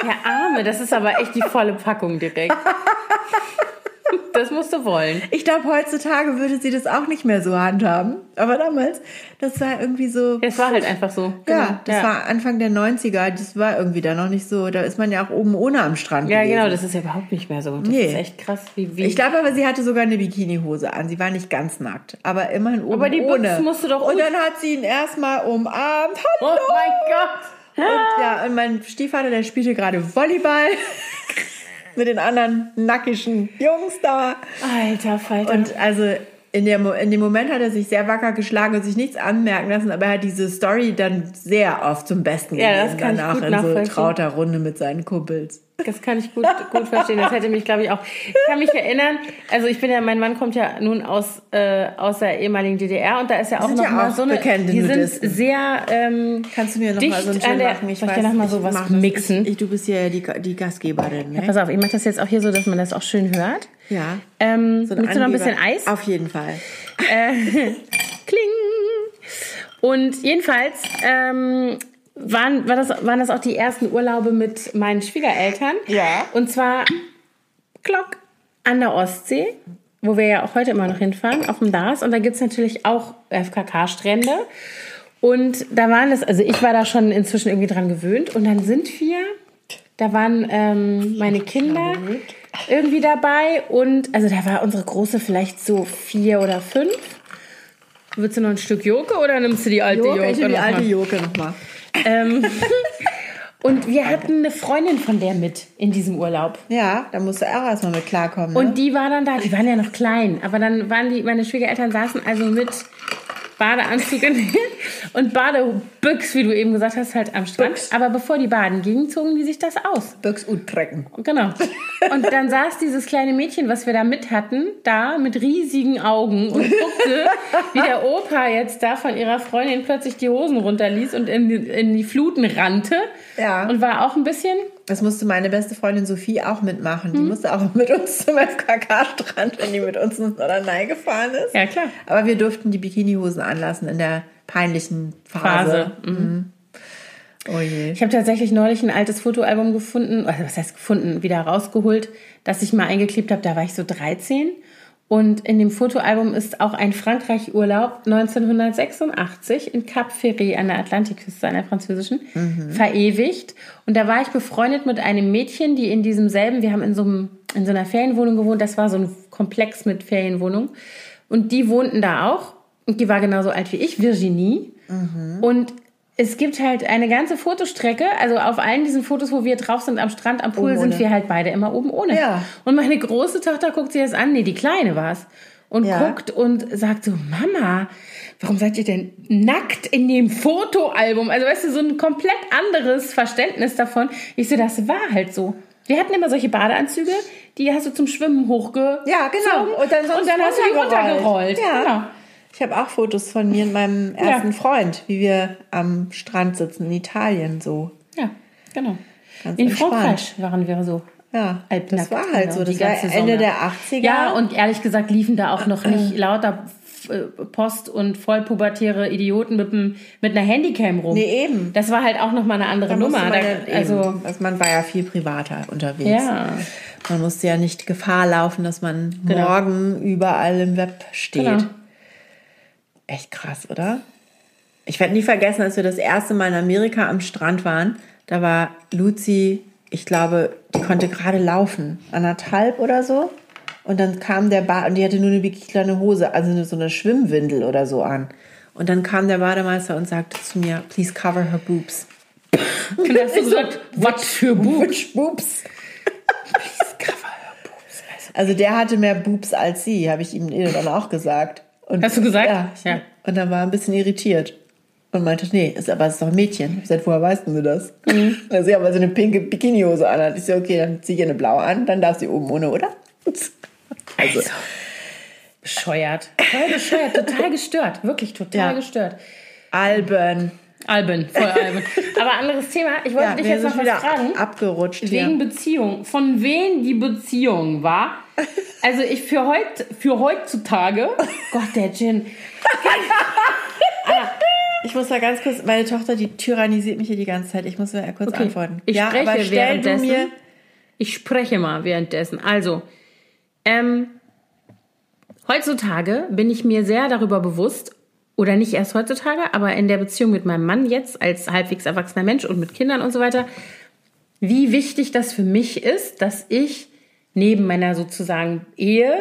Der Arme, das ist aber echt die volle Packung direkt. Das musst du wollen. Ich glaube, heutzutage würde sie das auch nicht mehr so handhaben. Aber damals, das war irgendwie so. Es war halt einfach so. Ja, das ja. war Anfang der 90er, das war irgendwie da noch nicht so. Da ist man ja auch oben ohne am Strand. Ja, gewesen. genau, das ist ja überhaupt nicht mehr so. Das Nee. ist echt krass, wie, wie Ich glaube aber, sie hatte sogar eine Bikinihose an. Sie war nicht ganz nackt, aber immerhin oben Aber die ohne. musst du doch Und dann hat sie ihn erstmal umarmt. Oh Hallo! mein Gott! Und ja, und mein Stiefvater, der spielte gerade Volleyball mit den anderen nackischen Jungs da. Alter Falter. Und also in, der, in dem Moment hat er sich sehr wacker geschlagen und sich nichts anmerken lassen, aber er hat diese Story dann sehr oft zum Besten Ja, das gegeben kann ich danach gut in so trauter Runde mit seinen Kumpels. Das kann ich gut, gut verstehen. Das hätte mich, glaube ich, auch. Ich kann mich erinnern, also ich bin ja, mein Mann kommt ja nun aus, äh, aus der ehemaligen DDR und da ist ja auch noch ja mal auch so eine. die sind sehr ähm, Kannst du mir noch mal so schön der. machen? soll ich dir noch mal so ich was mach das. mixen? Ich, ich, du bist ja die, die Gastgeberin, ne? Pass auf, ich mache das jetzt auch hier so, dass man das auch schön hört. Ja. Ähm, So willst du noch ein bisschen Eis? Auf jeden Fall. Kling! Und jedenfalls ähm, waren, war das, waren das auch die ersten Urlaube mit meinen Schwiegereltern. Ja. Und zwar Glock an der Ostsee, wo wir ja auch heute immer noch hinfahren, auf dem Dars. Und da gibt es natürlich auch FKK-Strände. Und da waren es, also ich war da schon inzwischen irgendwie dran gewöhnt. Und dann sind wir, da waren ähm, meine Kinder irgendwie dabei. Und also da war unsere Große vielleicht so vier oder fünf. Willst du noch ein Stück Joke oder nimmst du die alte Joke? Joke, ich die alte? Joke nochmal. Ähm, und wir hatten eine Freundin von der mit in diesem Urlaub. Ja, da musst du auch erstmal mit klarkommen. Ne? Und die war dann da, die waren ja noch klein, aber dann waren die, meine Schwiegereltern saßen also mit Badeanzug und Badebüchs, wie du eben gesagt hast, halt am Strand. Büchs. Aber bevor die baden gingen, zogen die sich das aus. Büchs und Trecken. Genau. Und dann saß dieses kleine Mädchen, was wir da mit hatten, da mit riesigen Augen und guckte, wie der Opa jetzt da von ihrer Freundin plötzlich die Hosen runterließ und in die, in die Fluten rannte. Ja. Und war auch ein bisschen, Das musste meine beste Freundin Sophie auch mitmachen. Hm. Die musste auch mit uns zum FKK-Strand, wenn die mit uns ins Norderney gefahren ist. ja klar, Aber wir durften die Bikinihosen anlassen in der peinlichen Phase. Phase. Mhm. Oh je. Ich habe tatsächlich neulich ein altes Fotoalbum gefunden, also was heißt gefunden, wieder rausgeholt, das ich mal eingeklebt habe. Da war ich so 13. Und in dem Fotoalbum ist auch ein Frankreich-Urlaub 1986 in Cap Ferré an der Atlantikküste, an der französischen, verewigt. Und da war ich befreundet mit einem Mädchen, die in diesem selben, wir haben in so, einem, in so einer Ferienwohnung gewohnt, das war so ein Komplex mit Ferienwohnungen. Und die wohnten da auch. Und die war genauso alt wie ich, Virginie. Und es gibt halt eine ganze Fotostrecke, also auf allen diesen Fotos, wo wir drauf sind am Strand, am Pool, Oben sind ohne. wir halt beide immer oben ohne. Ja. Und meine große Tochter guckt sich das an, nee, die kleine war's. Und Ja. guckt und sagt so, Mama, warum seid ihr denn nackt in dem Fotoalbum? Also weißt du, so ein komplett anderes Verständnis davon. Ich so, das war halt so. Wir hatten immer solche Badeanzüge, die hast du zum Schwimmen hochge... Ja, genau. Und dann, und dann hast du die runtergerollt. Ja. Genau. Ich habe auch Fotos von mir und meinem ersten Freund, wie wir am Strand sitzen in Italien so. Ja, genau. Ganz in entspannt. Frankreich waren wir so. Ja, das war halt genau, so. Das war Ende der 80er. Ja, und ehrlich gesagt liefen da auch noch nicht lauter äh, Post- und vollpubertäre Idioten mit, dem, mit einer Handycam rum. Nee, eben. Das war halt auch noch mal eine andere Da Nummer. man Da, ja, also, also man war ja viel privater unterwegs. ja, Man musste ja nicht Gefahr laufen, dass man Genau. morgen überall im Web steht. Genau. Echt krass, oder? Ich werde nie vergessen, als wir das erste Mal in Amerika am Strand waren. Da war Luzi, ich glaube, die konnte gerade laufen, anderthalb oder so. Und dann kam der Bad, und die hatte nur eine wirklich kleine Hose, also so eine Schwimmwindel oder so an. Und dann kam der Bademeister und sagte zu mir, please cover her boobs. und dann hast du gesagt, was für Buch. Which boobs? Also der hatte mehr Boobs als sie, habe ich ihm dann auch gesagt. Und, Hast du gesagt? Ja. Ja. Und dann war er ein bisschen irritiert. Und meinte, nee, ist, aber es ist doch ein Mädchen. Ich gesagt, woher weißt du das? Mhm. Also ja, weil sie eine pinke Bikinihose anhat. Ich so, okay, dann zieh ich eine blaue an, dann darf sie oben ohne, oder? Also, Bescheuert. Voll bescheuert, total gestört. Wirklich total Ja. gestört. Alben. Alben, voll Alben. Aber anderes Thema. Ich wollte Ja, dich jetzt noch was fragen. abgerutscht Wegen hier. Beziehung. Von wem die Beziehung war? Also ich für heut, für heutzutage. Gott, der Gin. Ich muss da ganz kurz, meine Tochter, die tyrannisiert mich hier die ganze Zeit. Ich muss mir kurz Okay. antworten. Ich ja, spreche aber währenddessen. mir... Ich spreche mal währenddessen. Also, ähm, heutzutage bin ich mir sehr darüber bewusst, oder nicht erst heutzutage, aber in der Beziehung mit meinem Mann jetzt als halbwegs erwachsener Mensch und mit Kindern und so weiter, wie wichtig das für mich ist, dass ich neben meiner sozusagen Ehe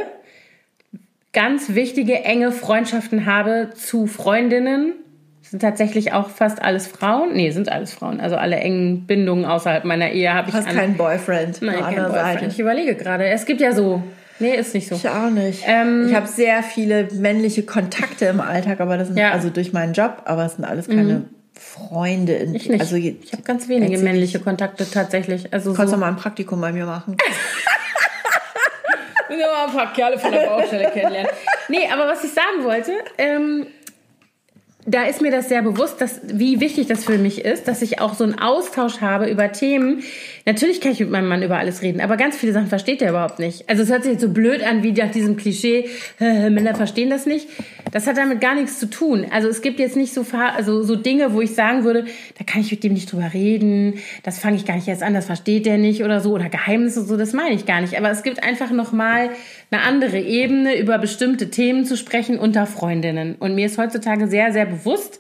ganz wichtige, enge Freundschaften habe zu Freundinnen. Das sind tatsächlich auch fast alles Frauen. Nee, sind alles Frauen. Also alle engen Bindungen außerhalb meiner Ehe habe ich Du hast keinen Boyfriend. Nein, an kein der Boyfriend. Seite. Ich überlege gerade. Es gibt ja so Nee, ist nicht so. Ich auch nicht. Ähm, ich habe sehr viele männliche Kontakte im Alltag, aber das sind Ja. Mhm. also durch meinen Job, aber es sind alles keine Freunde. In, Ich nicht. Also ich habe ganz wenige männliche Kontakte tatsächlich. Also Du kannst so, doch mal ein Praktikum bei mir machen. Ich will mal ein paar Kerle von der Baustelle kennenlernen. Nee, aber was ich sagen wollte, ähm, da ist mir das sehr bewusst, dass, wie wichtig das für mich ist, dass ich auch so einen Austausch habe über Themen. Natürlich kann ich mit meinem Mann über alles reden, aber ganz viele Sachen versteht er überhaupt nicht. Also es hört sich jetzt so blöd an, wie nach diesem Klischee, Männer verstehen das nicht. Das hat damit gar nichts zu tun. Also es gibt jetzt nicht so, also so Dinge, wo ich sagen würde, da kann ich mit dem nicht drüber reden, das fange ich gar nicht erst an, das versteht der nicht oder so, oder Geheimnisse, so, das meine ich gar nicht. Aber es gibt einfach nochmal eine andere Ebene, über bestimmte Themen zu sprechen unter Freundinnen. Und mir ist heutzutage sehr, sehr bewusst,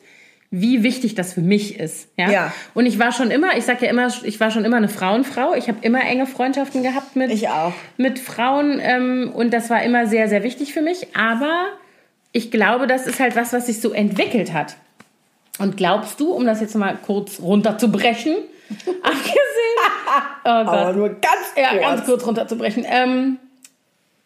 wie wichtig das für mich ist. Ja. Ja. Und ich war schon immer, ich sage ja immer, ich war schon immer eine Frauenfrau. Ich habe immer enge Freundschaften gehabt mit, Ich auch. mit Frauen ähm, und das war immer sehr, sehr wichtig für mich. Aber ich glaube, das ist halt was, was sich so entwickelt hat. Und glaubst du, um das jetzt mal kurz runterzubrechen, abgesehen, oh Gott, Aber nur ganz ja, kurz. ganz kurz runterzubrechen. Ähm,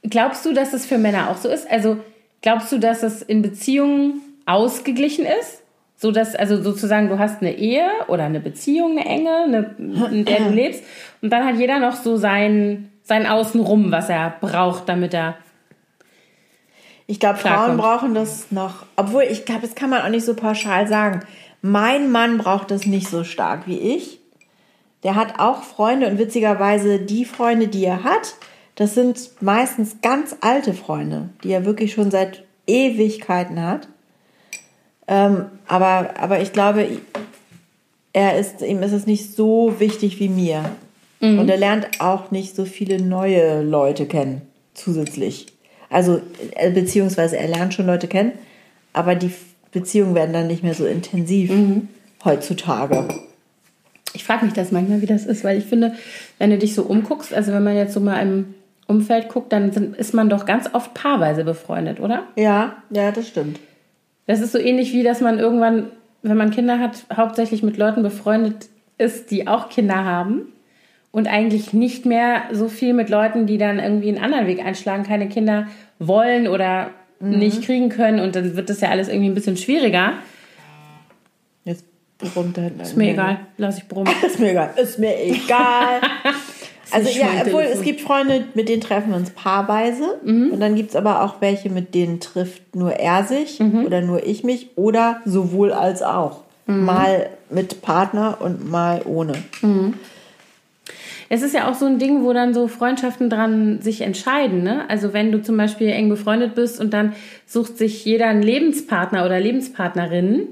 glaubst du, dass das für Männer auch so ist? Also glaubst du, dass es in Beziehungen ausgeglichen ist? So dass, also sozusagen, du hast eine Ehe oder eine Beziehung, eine enge, eine, in der du lebst, und dann hat jeder noch so sein, sein Außenrum, was er braucht, damit er. Ich glaube, Frauen brauchen das noch. Obwohl, ich glaube, das kann man auch nicht so pauschal sagen. Mein Mann braucht das nicht so stark wie ich. Der hat auch Freunde und witzigerweise die Freunde, die er hat, das sind meistens ganz alte Freunde, die er wirklich schon seit Ewigkeiten hat. Ähm, aber, aber ich glaube, er ist, ihm ist es nicht so wichtig wie mir. Und er lernt auch nicht so viele neue Leute kennen, zusätzlich. Also, äh, beziehungsweise er lernt schon Leute kennen, aber die Beziehungen werden dann nicht mehr so intensiv heutzutage. Ich frage mich das manchmal, wie das ist, weil ich finde, wenn du dich so umguckst, also wenn man jetzt so mal im Umfeld guckt, dann sind, ist man doch ganz oft paarweise befreundet, oder? Ja, ja, das stimmt. Das ist so ähnlich wie, dass man irgendwann, wenn man Kinder hat, hauptsächlich mit Leuten befreundet ist, die auch Kinder haben. Und eigentlich nicht mehr so viel mit Leuten, die dann irgendwie einen anderen Weg einschlagen, keine Kinder wollen oder nicht kriegen können. Und dann wird das ja alles irgendwie ein bisschen schwieriger. Jetzt brummt da hinten. Ist mir egal, lass ich brummen. Ist mir egal. Ist mir egal. Also ja, obwohl es gibt Freunde, mit denen treffen wir uns paarweise. Und dann gibt es aber auch welche, mit denen trifft nur er sich oder nur ich mich oder sowohl als auch. Mal mit Partner und mal ohne. Es ist ja auch so ein Ding, wo dann so Freundschaften dran sich entscheiden. Ne? Also wenn du zum Beispiel eng befreundet bist und dann sucht sich jeder einen Lebenspartner oder Lebenspartnerin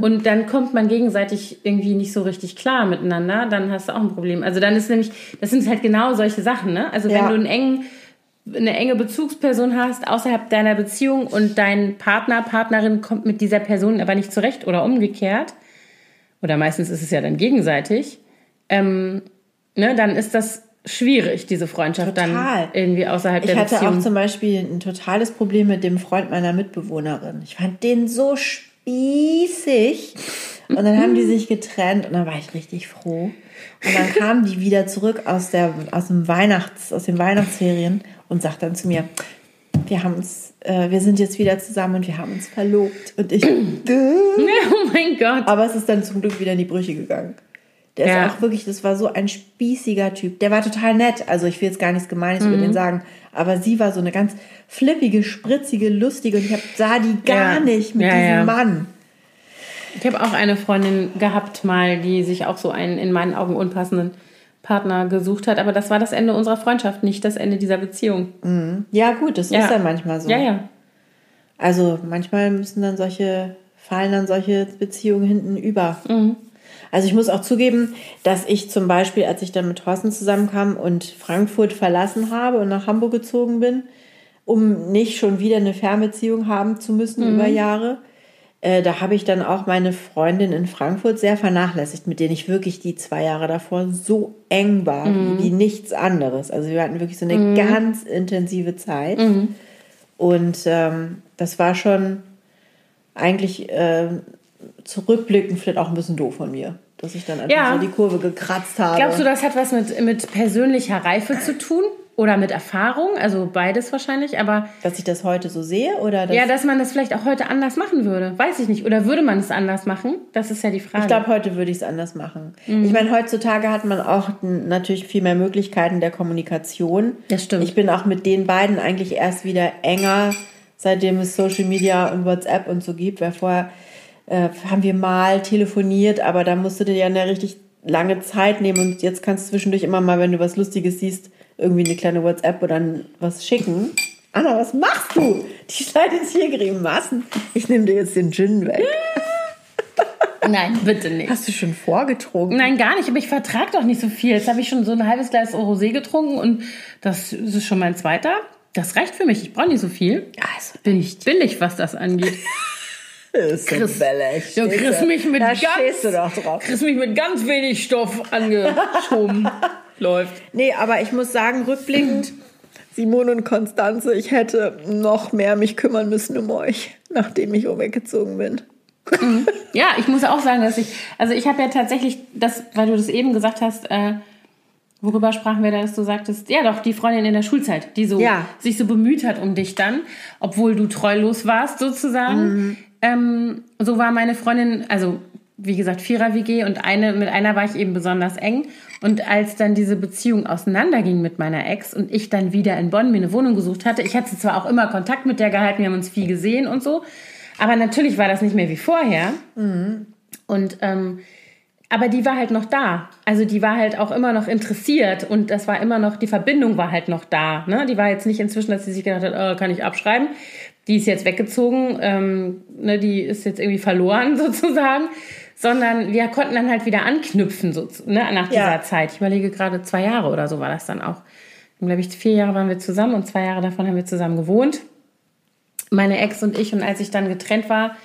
und dann kommt man gegenseitig irgendwie nicht so richtig klar miteinander, dann hast du auch ein Problem. Also dann ist nämlich, das sind halt genau solche Sachen. Ne? Also wenn Ja. du einen engen eine enge Bezugsperson hast außerhalb deiner Beziehung und dein Partner, Partnerin kommt mit dieser Person aber nicht zurecht oder umgekehrt, oder meistens ist es ja dann gegenseitig, ähm, ne, dann ist das schwierig, diese Freundschaft dann Total. irgendwie außerhalb Ich der hatte Beziehung. auch zum Beispiel ein totales Problem mit dem Freund meiner Mitbewohnerin. Ich fand den so spießig. Und dann haben die sich getrennt und dann war ich richtig froh. Und dann kamen die wieder zurück aus, der, aus, dem Weihnachts, aus den Weihnachtsferien und sagt dann zu mir, wir haben uns, äh, wir sind jetzt wieder zusammen und wir haben uns verlobt. Und ich, oh mein Gott. aber es ist dann zum Glück wieder in die Brüche gegangen. Der Ja. ist auch wirklich, das war so ein spießiger Typ. Der war total nett. Also ich will jetzt gar nichts Gemeines über den Mhm. sagen. Aber sie war so eine ganz flippige, spritzige, lustige. Und ich hab, sah die gar Ja. nicht mit Ja, diesem ja. Mann. Ich habe auch eine Freundin gehabt mal, die sich auch so einen in meinen Augen unpassenden Partner gesucht hat. Aber das war das Ende unserer Freundschaft, nicht das Ende dieser Beziehung. Ja gut, das Ja. ist dann manchmal so. Ja, ja. Also manchmal müssen dann solche, fallen dann solche Beziehungen hinten über. Also ich muss auch zugeben, dass ich zum Beispiel, als ich dann mit Thorsten zusammenkam und Frankfurt verlassen habe und nach Hamburg gezogen bin, um nicht schon wieder eine Fernbeziehung haben zu müssen über Jahre, äh, da habe ich dann auch meine Freundin in Frankfurt sehr vernachlässigt, mit denen ich wirklich die zwei Jahre davor so eng war wie, wie nichts anderes. Also wir hatten wirklich so eine ganz intensive Zeit. Und ähm, das war schon eigentlich äh, zurückblickend vielleicht auch ein bisschen doof von mir, dass ich dann einfach Ja. so die Kurve gekratzt habe. Glaubst du, das hat was mit, mit persönlicher Reife zu tun? oder mit Erfahrung, also beides wahrscheinlich, aber. Dass ich das heute so sehe oder dass Ja, dass man das vielleicht auch heute anders machen würde. Weiß ich nicht. Oder würde man es anders machen? Das ist ja die Frage. Ich glaube, heute würde ich es anders machen. Mhm. Ich meine, heutzutage hat man auch natürlich viel mehr Möglichkeiten der Kommunikation. Das stimmt. Ich bin auch mit den beiden eigentlich erst wieder enger, seitdem es Social Media und WhatsApp und so gibt, weil vorher äh, haben wir mal telefoniert, aber da musst du dir ja eine richtig lange Zeit nehmen und jetzt kannst du zwischendurch immer mal, wenn du was Lustiges siehst, irgendwie eine kleine WhatsApp oder was schicken. Anna, was machst du? Die schneidet hier Grimassen. Ich nehme dir jetzt den Gin weg. Nein, bitte nicht. Hast du schon vorgetrunken? Nein, gar nicht. Aber ich vertrage doch nicht so viel. Jetzt habe ich schon so ein halbes Glas Rosé getrunken und das ist schon mein zweiter. Das reicht für mich. Ich brauche nicht so viel. Also bin ich billig, was das angeht. ist so Chris, billig. Ja, Chris mich mit da ganz, stehst du doch drauf. Chris mich mit ganz wenig Stoff angeschoben. Läuft. Nee, aber ich muss sagen, rückblickend, Simone und Konstanze, ich hätte noch mehr mich kümmern müssen um euch, nachdem ich weggezogen bin. Mhm. Ja, ich muss auch sagen, dass ich, also ich habe ja tatsächlich, das, weil du das eben gesagt hast, äh, worüber sprachen wir da, dass du sagtest, ja doch, die Freundin in der Schulzeit, die so Ja. sich so bemüht hat um dich dann, obwohl du treulos warst sozusagen. Mhm. Ähm, so war meine Freundin, also wie gesagt, Vierer-WG und eine, mit einer war ich eben besonders eng. Und als dann diese Beziehung auseinanderging mit meiner Ex und ich dann wieder in Bonn mir eine Wohnung gesucht hatte, ich hatte zwar auch immer Kontakt mit der gehalten, wir haben uns viel gesehen und so, aber natürlich war das nicht mehr wie vorher. Und ähm, aber die war halt noch da. Also die war halt auch immer noch interessiert und das war immer noch, die Verbindung war halt noch da. Ne? Die war jetzt nicht inzwischen, dass sie sich gedacht hat, oh, kann ich abschreiben. Die ist jetzt weggezogen, ähm, ne, die ist jetzt irgendwie verloren sozusagen. Sondern wir konnten dann halt wieder anknüpfen so, ne, nach dieser Ja. Zeit. Ich überlege gerade zwei Jahre oder so war das dann auch. Glaube ich, vier Jahre waren wir zusammen und zwei Jahre davon haben wir zusammen gewohnt meine Ex und ich. Und als ich dann getrennt war,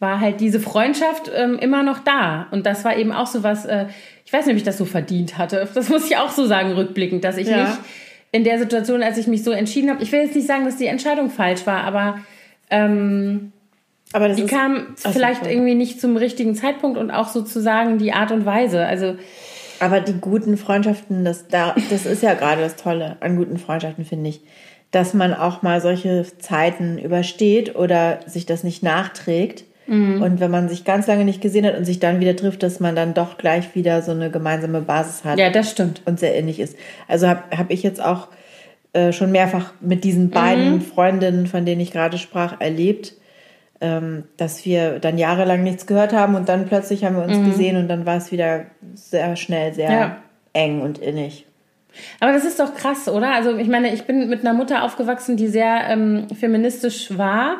war halt diese Freundschaft ähm, immer noch da. Und das war eben auch so was, äh, ich weiß nicht, ob ich das so verdient hatte. Das muss ich auch so sagen, rückblickend, dass ich Ja. nicht in der Situation, als ich mich so entschieden habe, ich will jetzt nicht sagen, dass die Entscheidung falsch war, aber ähm, Aber die ist, kam vielleicht voll. irgendwie nicht zum richtigen Zeitpunkt und auch sozusagen die Art und Weise. Also Aber die guten Freundschaften, das, da, das ist ja gerade das Tolle an guten Freundschaften, finde ich. Dass man auch mal solche Zeiten übersteht oder sich das nicht nachträgt. Mhm. Und wenn man sich ganz lange nicht gesehen hat und sich dann wieder trifft, dass man dann doch gleich wieder so eine gemeinsame Basis hat ja, das stimmt. und sehr ähnlich ist. Also habe hab ich jetzt auch äh, schon mehrfach mit diesen Mhm. beiden Freundinnen, von denen ich gerade sprach, erlebt, ähm, dass wir dann jahrelang nichts gehört haben und dann plötzlich haben wir uns gesehen und dann war es wieder sehr schnell sehr Mhm. Ja. eng und innig. Aber das ist doch krass, oder? Also ich meine, ich bin mit einer Mutter aufgewachsen, die sehr ähm, feministisch war.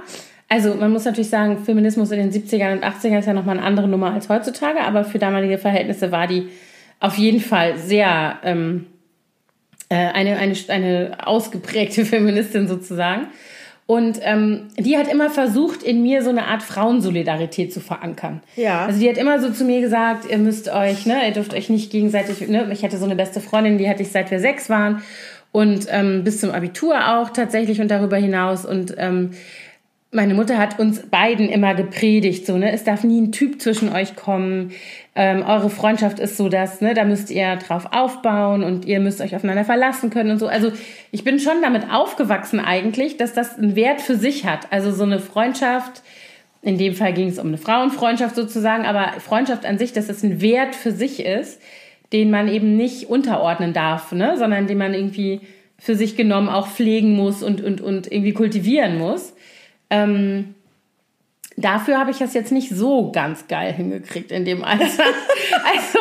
Also man muss natürlich sagen, Feminismus in den 70ern und 80ern ist ja nochmal eine andere Nummer als heutzutage, aber für damalige Verhältnisse war die auf jeden Fall sehr ähm, äh, eine, eine, eine ausgeprägte Feministin sozusagen. Und ähm, die hat immer versucht, in mir so eine Art Frauensolidarität zu verankern. Ja. Also die hat immer so zu mir gesagt, ihr müsst euch, ne, ihr dürft euch nicht gegenseitig, ne, ich hatte so eine beste Freundin, die hatte ich seit wir sechs waren und ähm, bis zum Abitur auch tatsächlich und darüber hinaus und ähm, meine Mutter hat uns beiden immer gepredigt, so, ne, es darf nie ein Typ zwischen euch kommen. Ähm, eure Freundschaft ist so das, ne, da müsst ihr drauf aufbauen und ihr müsst euch aufeinander verlassen können und so. Also ich bin schon damit aufgewachsen eigentlich, dass das einen Wert für sich hat. Also so eine Freundschaft, in dem Fall ging es um eine Frauenfreundschaft sozusagen, aber Freundschaft an sich, dass das ein Wert für sich ist, den man eben nicht unterordnen darf, ne, sondern den man irgendwie für sich genommen auch pflegen muss und, und, und irgendwie kultivieren muss. Ähm, dafür habe ich das jetzt nicht so ganz geil hingekriegt in dem Alter. also,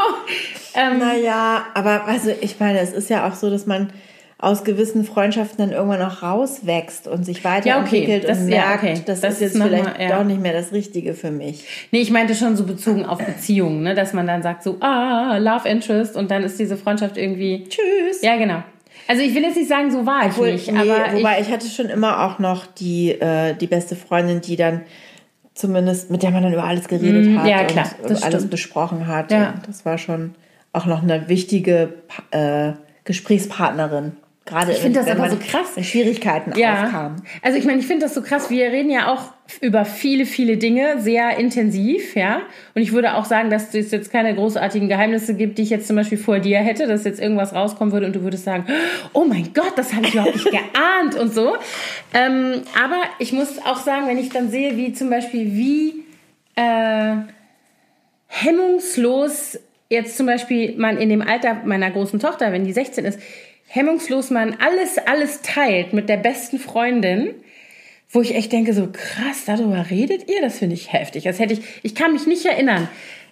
ähm, Naja, aber also ich meine, es ist ja auch so, dass man aus gewissen Freundschaften dann irgendwann auch rauswächst und sich weiterentwickelt das- und ja, merkt, okay. das, Das ist jetzt ist vielleicht mal, ja. doch nicht mehr das Richtige für mich. nee, ich meinte schon so bezogen auf Beziehungen, ne, dass man dann sagt so, ah, Love Interest und dann ist diese Freundschaft irgendwie, Tschüss. ja genau. Also ich will jetzt nicht sagen, so war ich Obwohl, nicht, nee, aber wobei ich, hatte schon immer auch noch die, äh, die beste Freundin, die dann zumindest, mit der man dann über alles geredet Mhm, hat ja, klar, und das alles stimmt. besprochen hat. Ja. Das war schon auch noch eine wichtige äh, Gesprächspartnerin. Gerade Ich finde das aber so krass. Schwierigkeiten Ja. aufkamen. Also ich meine, ich finde das so krass. Wir reden ja auch über viele, viele Dinge sehr intensiv, ja. Und ich würde auch sagen, dass es jetzt keine großartigen Geheimnisse gibt, die ich jetzt zum Beispiel vor dir hätte, dass jetzt irgendwas rauskommen würde und du würdest sagen, oh mein Gott, das habe ich überhaupt nicht geahnt und so. Ähm, aber ich muss auch sagen, wenn ich dann sehe, wie zum Beispiel, wie äh, hemmungslos jetzt zum Beispiel man in dem Alter meiner großen Tochter, wenn die 16 ist, hemmungslos man alles, alles teilt mit der besten Freundin, wo ich echt denke, so krass, darüber redet ihr? Das finde ich heftig. Das hätte ich, ich kann mich nicht erinnern.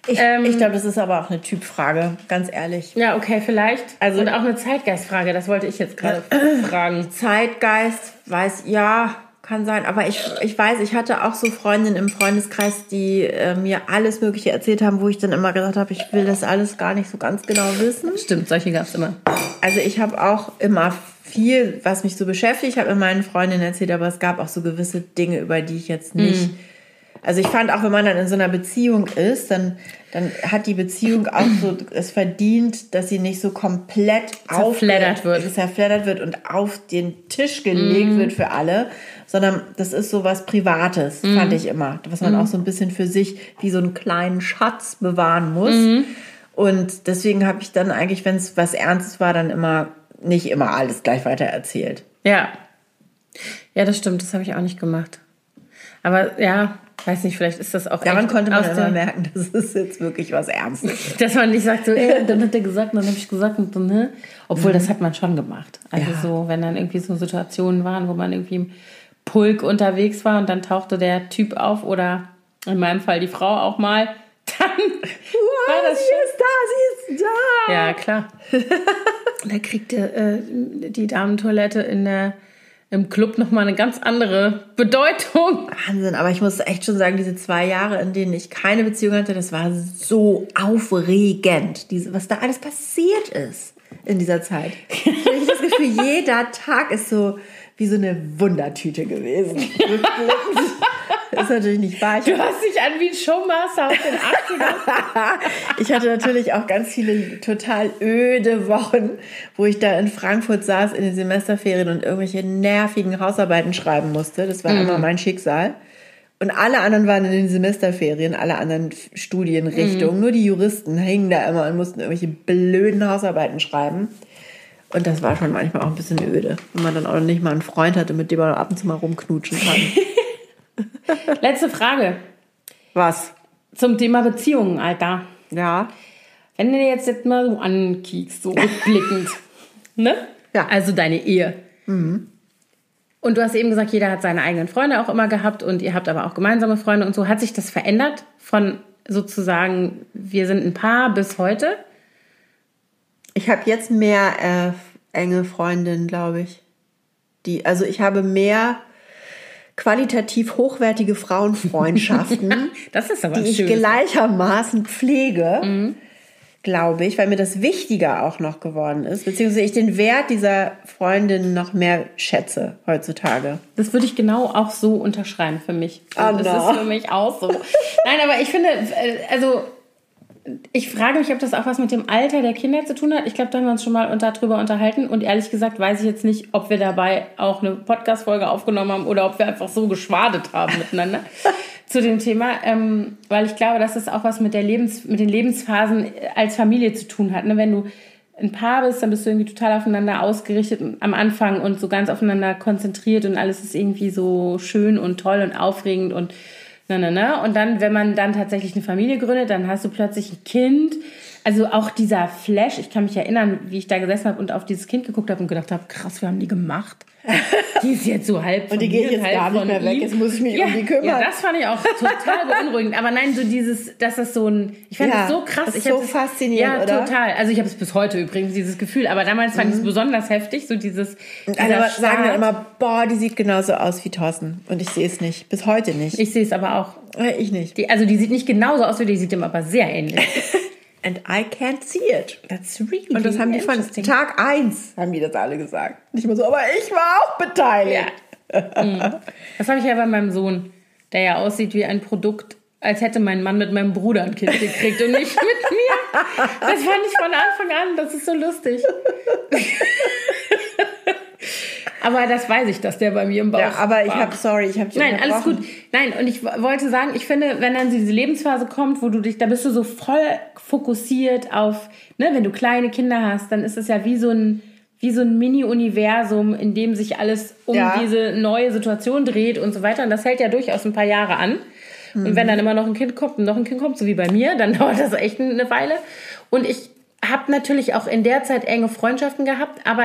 Ich, Ähm, ich glaube, das ist aber auch eine Typfrage, ganz ehrlich. Ja, okay, vielleicht. Also- Und auch eine Zeitgeistfrage, das wollte ich jetzt gerade fragen. Zeitgeist, weiß, ja, kann sein. Aber ich, ich weiß, ich hatte auch so Freundinnen im Freundeskreis, die äh, mir alles Mögliche erzählt haben, wo ich dann immer gesagt habe, ich will das alles gar nicht so ganz genau wissen. Stimmt, solche gab es immer. Also ich habe auch immer viel, was mich so beschäftigt, habe mir meinen Freundinnen erzählt, aber es gab auch so gewisse Dinge, über die ich jetzt nicht. Also ich fand auch, wenn man dann in so einer Beziehung ist, dann, dann hat die Beziehung auch so es verdient, dass sie nicht so komplett Zerfleddert wird. zerfleddert wird und auf den Tisch gelegt wird für alle, sondern das ist so was Privates, fand ich immer, was man auch so ein bisschen für sich wie so einen kleinen Schatz bewahren muss. Und deswegen habe ich dann eigentlich, wenn es was Ernstes war, dann immer nicht immer alles gleich weiter erzählt. Ja. Ja, das stimmt, das habe ich auch nicht gemacht. Aber ja, weiß nicht, vielleicht ist das auch Daran konnte man immer merken, das ist jetzt wirklich was Ernstes. Dass man nicht sagt, so, äh, dann hat er gesagt, dann habe ich gesagt und dann, ne? Obwohl, das hat man schon gemacht. Also Ja. so, wenn dann irgendwie so Situationen waren, wo man irgendwie im Pulk unterwegs war und dann tauchte der Typ auf oder in meinem Fall die Frau auch mal, dann war das sie ist da, sie ist da. Ja, klar. da kriegte äh, die Damentoilette in der, im Club nochmal eine ganz andere Bedeutung. Wahnsinn, aber ich muss echt schon sagen, diese zwei Jahre, in denen ich keine Beziehung hatte, das war so aufregend, diese, was da alles passiert ist in dieser Zeit. Ich habe das Gefühl, jeder Tag ist so wie so eine Wundertüte gewesen. Ist natürlich nicht wahr. Ich Du hast dich an wie ein Showmaster aus den 80ern. Ich hatte natürlich auch ganz viele total öde Wochen, wo ich da in Frankfurt saß in den Semesterferien und irgendwelche nervigen Hausarbeiten schreiben musste. Das war immer mein Schicksal. Und alle anderen waren in den Semesterferien, alle anderen Studienrichtungen. Nur die Juristen hingen da immer und mussten irgendwelche blöden Hausarbeiten schreiben. Und das war schon manchmal auch ein bisschen öde, wenn man dann auch nicht mal einen Freund hatte, mit dem man ab und zu mal rumknutschen kann. Letzte Frage Was? zum Thema Beziehungen, Alter. Ja. Wenn du dir jetzt, jetzt mal so ankiekst, so rückblickend, ne? Ja. Also deine Ehe. Und du hast eben gesagt, jeder hat seine eigenen Freunde auch immer gehabt und ihr habt aber auch gemeinsame Freunde und so. Hat sich das verändert von sozusagen, wir sind ein Paar bis heute? Ich habe jetzt mehr äh, enge Freundinnen, glaube ich. Die, also ich habe mehr qualitativ hochwertige Frauenfreundschaften, Das ist aber die ich schön. gleichermaßen pflege, glaube ich, weil mir das wichtiger auch noch geworden ist, beziehungsweise ich den Wert dieser Freundin noch mehr schätze heutzutage. Das würde ich genau auch so unterschreiben für mich. Oh das no. ist für mich auch so. Nein, aber ich finde, äh, also ich frage mich, ob das auch was mit dem Alter der Kinder zu tun hat. Ich glaube, da haben wir uns schon mal unter, drüber unterhalten. Und ehrlich gesagt weiß ich jetzt nicht, ob wir dabei auch eine Podcast-Folge aufgenommen haben oder ob wir einfach so geschwadet haben miteinander zu dem Thema. Ähm, weil ich glaube, dass es auch was mit, der Lebens, mit den Lebensphasen als Familie zu tun hat. Ne? Wenn du ein Paar bist, dann bist du irgendwie total aufeinander ausgerichtet am Anfang und so ganz aufeinander konzentriert und alles ist irgendwie so schön und toll und aufregend und na, na, na. Und dann, wenn man dann tatsächlich eine Familie gründet, dann hast du plötzlich ein Kind. Also auch dieser Flash, ich kann mich erinnern, wie ich da gesessen habe und auf dieses Kind geguckt habe und gedacht habe, krass, wir haben die gemacht. Die ist jetzt so halb von die geht jetzt und gar nicht mehr weg, ihm. jetzt muss ich mich ja, um die kümmern. Ja, das fand ich auch total beunruhigend. Aber nein, so dieses, dass das so ein, ich fand Ja, das so krass. das ist ich so faszinierend, Ja, oder? total. Also ich habe es bis heute übrigens, dieses Gefühl. Aber damals fand ich es besonders heftig, so dieses, Und alle sagen dann immer, boah, die sieht genauso aus wie Thorsten. Und ich sehe es nicht. Bis heute nicht. Ich sehe es aber auch. Äh, ich nicht. Die, also die sieht nicht genauso aus wie die, sieht ihm aber sehr ähnlich. And I can't see it. That's really Und das haben die von. Tag eins haben die das alle gesagt. Nicht mal so, aber ich war auch beteiligt. Das habe ich ja bei meinem Sohn, der ja aussieht wie ein Produkt, als hätte mein Mann mit meinem Bruder ein Kind gekriegt und nicht mit mir. Das fand ich von Anfang an, das ist so lustig. Aber das weiß ich, dass der bei mir im Bauch Ja, aber ich habe, sorry, ich habe Nein, alles gut. Nein, und ich wollte sagen, ich finde, wenn dann diese Lebensphase kommt, wo du dich, da bist du so voll fokussiert auf, ne, wenn du kleine Kinder hast, dann ist es ja wie so ein, wie so ein Mini-Universum, in dem sich alles um Ja. diese neue Situation dreht und so weiter. Und das hält ja durchaus ein paar Jahre an. Und wenn dann immer noch ein Kind kommt und noch ein Kind kommt, so wie bei mir, dann dauert das echt eine Weile. Und ich habe natürlich auch in der Zeit enge Freundschaften gehabt, aber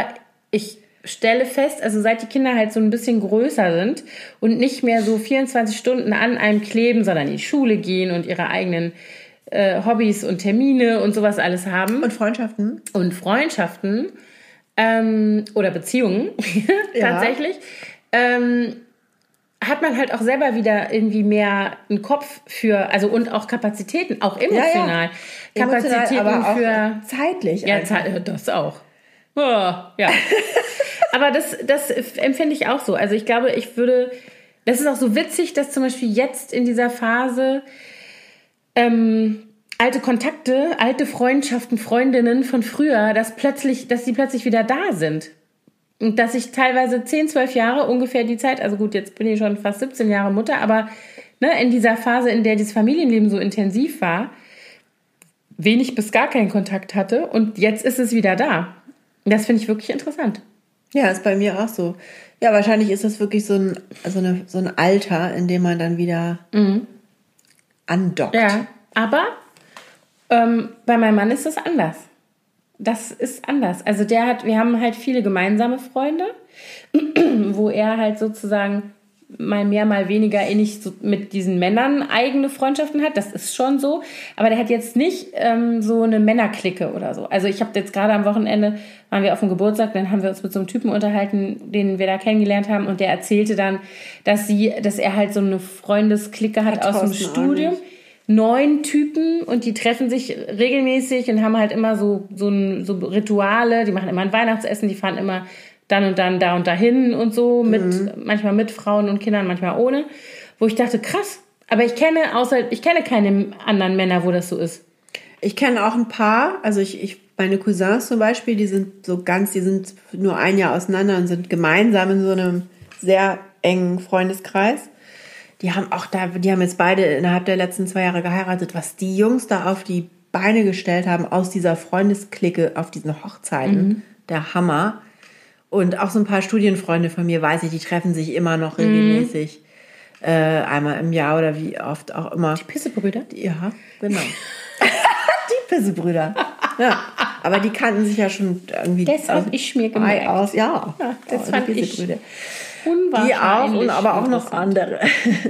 ich stelle fest, also seit die Kinder halt so ein bisschen größer sind und nicht mehr so 24 Stunden an einem kleben, sondern in die Schule gehen und ihre eigenen äh, Hobbys und Termine und sowas alles haben Und Freundschaften? und Freundschaften ähm, oder Beziehungen Ja. tatsächlich, ähm, hat man halt auch selber wieder irgendwie mehr einen Kopf für, also und auch Kapazitäten, auch emotional. Kapazitäten aber auch für zeitlich. ja, einfach. Das auch. Oh, ja. Aber das, das empfinde ich auch so. Also ich glaube, ich würde. Das ist auch so witzig, dass zum Beispiel jetzt in dieser Phase ähm, alte Kontakte, alte Freundschaften, Freundinnen von früher, dass plötzlich, dass die plötzlich wieder da sind. Und dass ich teilweise 10, 12 Jahre ungefähr die Zeit, also gut, jetzt bin ich schon fast 17 Jahre Mutter, aber ne, in dieser Phase, in der dieses Familienleben so intensiv war, wenig bis gar keinen Kontakt hatte und jetzt ist es wieder da. Das finde ich wirklich interessant. Ja, ist bei mir auch so. Ja, wahrscheinlich ist das wirklich so ein, so eine, so ein Alter, in dem man dann wieder andockt. Ja, aber ähm, bei meinem Mann ist das anders. Das ist anders. Also der hat, wir haben halt viele gemeinsame Freunde, wo er halt sozusagen mal mehr, mal weniger innig so mit diesen Männern eigene Freundschaften hat. Das ist schon so. Aber der hat jetzt nicht ähm, so eine Männerklicke oder so. Also ich habe jetzt gerade am Wochenende, waren wir auf dem Geburtstag, dann haben wir uns mit so einem Typen unterhalten, den wir da kennengelernt haben. Und der erzählte dann, dass sie, dass er halt so eine Freundesklicke hat, Hat aus dem Studium neun Typen und die treffen sich regelmäßig und haben halt immer so, so, ein, so Rituale. Die machen immer ein Weihnachtsessen, die fahren immer dann und dann da und dahin und so, mit, Mhm. manchmal mit Frauen und Kindern, manchmal ohne. Wo ich dachte, krass. Aber ich kenne außer, ich kenne keine anderen Männer, wo das so ist. Ich kenne auch ein paar, also ich, ich, meine Cousins zum Beispiel, die sind so ganz, die sind nur ein Jahr auseinander und sind gemeinsam in so einem sehr engen Freundeskreis. Die haben auch da, die haben jetzt beide innerhalb der letzten zwei Jahre geheiratet, was die Jungs da auf die Beine gestellt haben aus dieser Freundesklicke auf diesen Hochzeiten. Der Hammer. Und auch so ein paar Studienfreunde von mir, weiß ich, die treffen sich immer noch regelmäßig. Äh, einmal im Jahr oder wie oft auch immer. Pissebrüder? Ja, genau. die Pissebrüder. Ja, aber die kannten sich ja schon irgendwie Das hab ich mir gemerkt. aus. Ja, Ja, das Oh, fand die ich Pissebrüder. Die Unwahrscheinlich. auch und aber auch noch andere.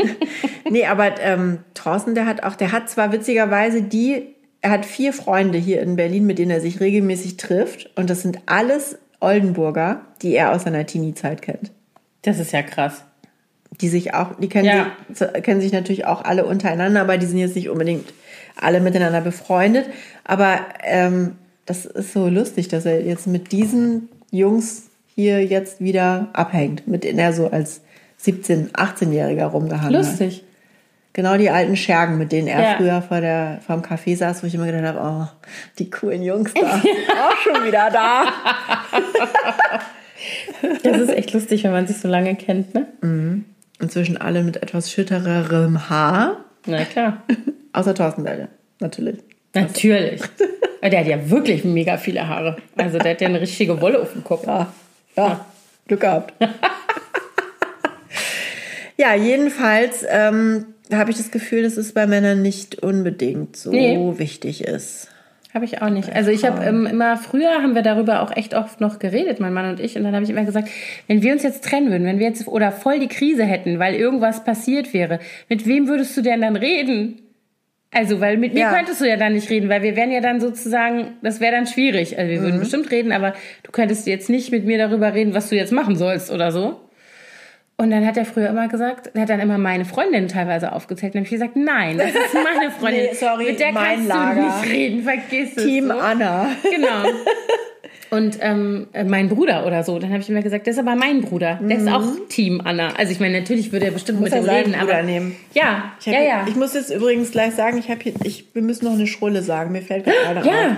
nee, aber ähm, Thorsten, der hat auch, der hat zwar witzigerweise die, er hat vier Freunde hier in Berlin, mit denen er sich regelmäßig trifft. Und das sind alles Oldenburger, die er aus seiner Teenie-Zeit kennt. Das ist ja krass. Die sich auch, die kennen, Ja. sich, kennen sich natürlich auch alle untereinander, aber die sind jetzt nicht unbedingt alle miteinander befreundet. Aber ähm, das ist so lustig, dass er jetzt mit diesen Jungs hier jetzt wieder abhängt, mit denen er so als 17-, 18-Jähriger rumgehangen hat. Lustig. Genau die alten Schergen, mit denen er Ja. früher vor der, vor dem Café saß, wo ich immer gedacht habe, oh, die coolen Jungs da, auch schon wieder da. Das ist echt lustig, wenn man sich so lange kennt, ne? Inzwischen alle mit etwas schüttererem Haar, Na klar. außer Thorsten Belle, natürlich. Natürlich. Der hat ja wirklich mega viele Haare. Also der hat ja eine richtige Wolle auf dem Kopf. Ja, ja, Glück gehabt. ja, jedenfalls ähm, habe ich das Gefühl, dass es bei Männern nicht unbedingt so Nee. wichtig ist. Habe ich auch nicht. Also ich habe ähm, immer, früher haben wir darüber auch echt oft noch geredet, mein Mann und ich. Und dann habe ich immer gesagt, wenn wir uns jetzt trennen würden, wenn wir jetzt oder voll die Krise hätten, weil irgendwas passiert wäre, mit wem würdest du denn dann reden? Also, weil mit mir Ja. könntest du ja dann nicht reden, weil wir wären ja dann sozusagen, das wäre dann schwierig. Also wir würden bestimmt reden, aber du könntest jetzt nicht mit mir darüber reden, was du jetzt machen sollst oder so. Und dann hat er früher immer gesagt, er hat dann immer meine Freundin teilweise aufgezählt. Dann habe ich gesagt, nein, das ist meine Freundin. Nee, sorry, mit der kannst Lager. du nicht reden, vergiss es. Team so. Anna. Genau. Und ähm, äh, mein Bruder oder so, dann habe ich immer gesagt, das ist aber mein Bruder. Der ist auch Team Anna. Also ich meine, natürlich würde er bestimmt mit Mhm. dem reden, Bruder aber nehmen. ja, Ich, hab, ja, ja, ich muss jetzt übrigens gleich sagen, ich habe hier, ich, wir müssen noch eine Schrulle sagen. Mir fällt gerade ja. auf.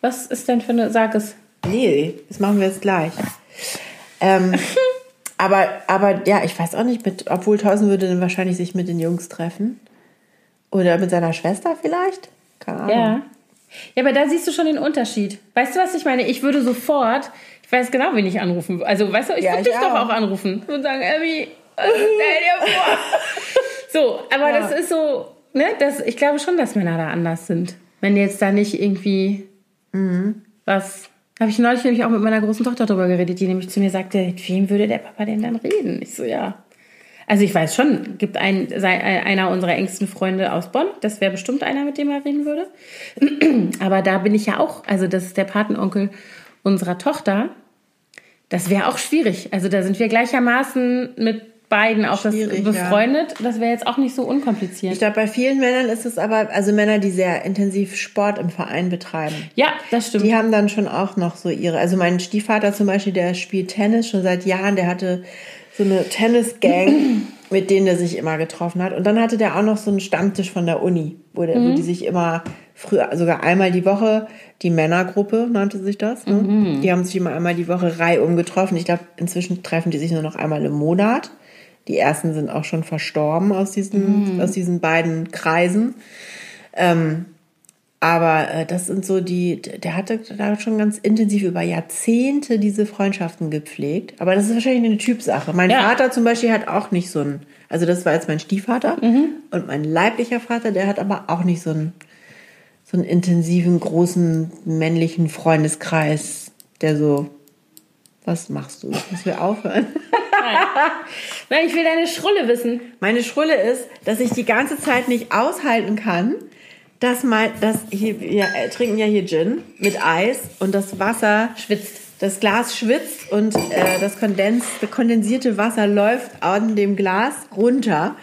Was ist denn für eine, sag es. Nee, das machen wir jetzt gleich. Ähm, Aber, aber ja, ich weiß auch nicht, mit, obwohl Thorsten würde dann wahrscheinlich sich mit den Jungs treffen. Oder mit seiner Schwester vielleicht? Keine Ahnung. Ja. Ja, aber da siehst du schon den Unterschied. Weißt du, was ich meine? Ich würde sofort, ich weiß genau, wen ich anrufen Also, weißt du, ich Ja, würde ich dich doch auch. auch anrufen und sagen, Abby, stell dir vor. so, aber Ja. das ist so, ne, das, ich glaube schon, dass Männer da anders sind. Wenn jetzt da nicht irgendwie Mhm. was. Habe ich neulich nämlich auch mit meiner großen Tochter darüber geredet, die nämlich zu mir sagte, mit wem würde der Papa denn dann reden? Ich so, ja. Also ich weiß schon, gibt ein, sei, einer unserer engsten Freunde aus Bonn, das wäre bestimmt einer, mit dem er reden würde. Aber da bin ich ja auch, also das ist der Patenonkel unserer Tochter. Das wäre auch schwierig. Also da sind wir gleichermaßen mit beiden auch das befreundet. Das wäre jetzt auch nicht so unkompliziert. Ich glaube, bei vielen Männern ist es aber, also Männer, die sehr intensiv Sport im Verein betreiben. ja, das stimmt. Die haben dann schon auch noch so ihre. Also mein Stiefvater zum Beispiel, der spielt Tennis schon seit Jahren. Der hatte so eine Tennisgang, mit denen er sich immer getroffen hat. Und dann hatte der auch noch so einen Stammtisch von der Uni, wo, der, wo die sich immer früher, sogar einmal die Woche, die Männergruppe nannte sich das. Ne? Die haben sich immer einmal die Woche reihum getroffen. Ich glaube, inzwischen treffen die sich nur noch einmal im Monat. Die ersten sind auch schon verstorben aus diesen, aus diesen beiden Kreisen. Aber äh, das sind so die, der hatte da schon ganz intensiv über Jahrzehnte diese Freundschaften gepflegt. Aber das ist wahrscheinlich eine Typsache. Mein Ja. Vater zum Beispiel hat auch nicht so ein, also das war jetzt mein Stiefvater und mein leiblicher Vater, der hat aber auch nicht so einen, so einen intensiven, großen männlichen Freundeskreis, der so, was machst du? Müssen wir aufhören? Nein, ich will deine Schrulle wissen. Meine Schrulle ist, dass ich die ganze Zeit nicht aushalten kann, dass mal, dass hier, wir äh, trinken ja hier Gin mit Eis und das Wasser Schwitzt. Das Glas schwitzt und äh, das Kondens, kondensierte Wasser läuft an dem Glas runter.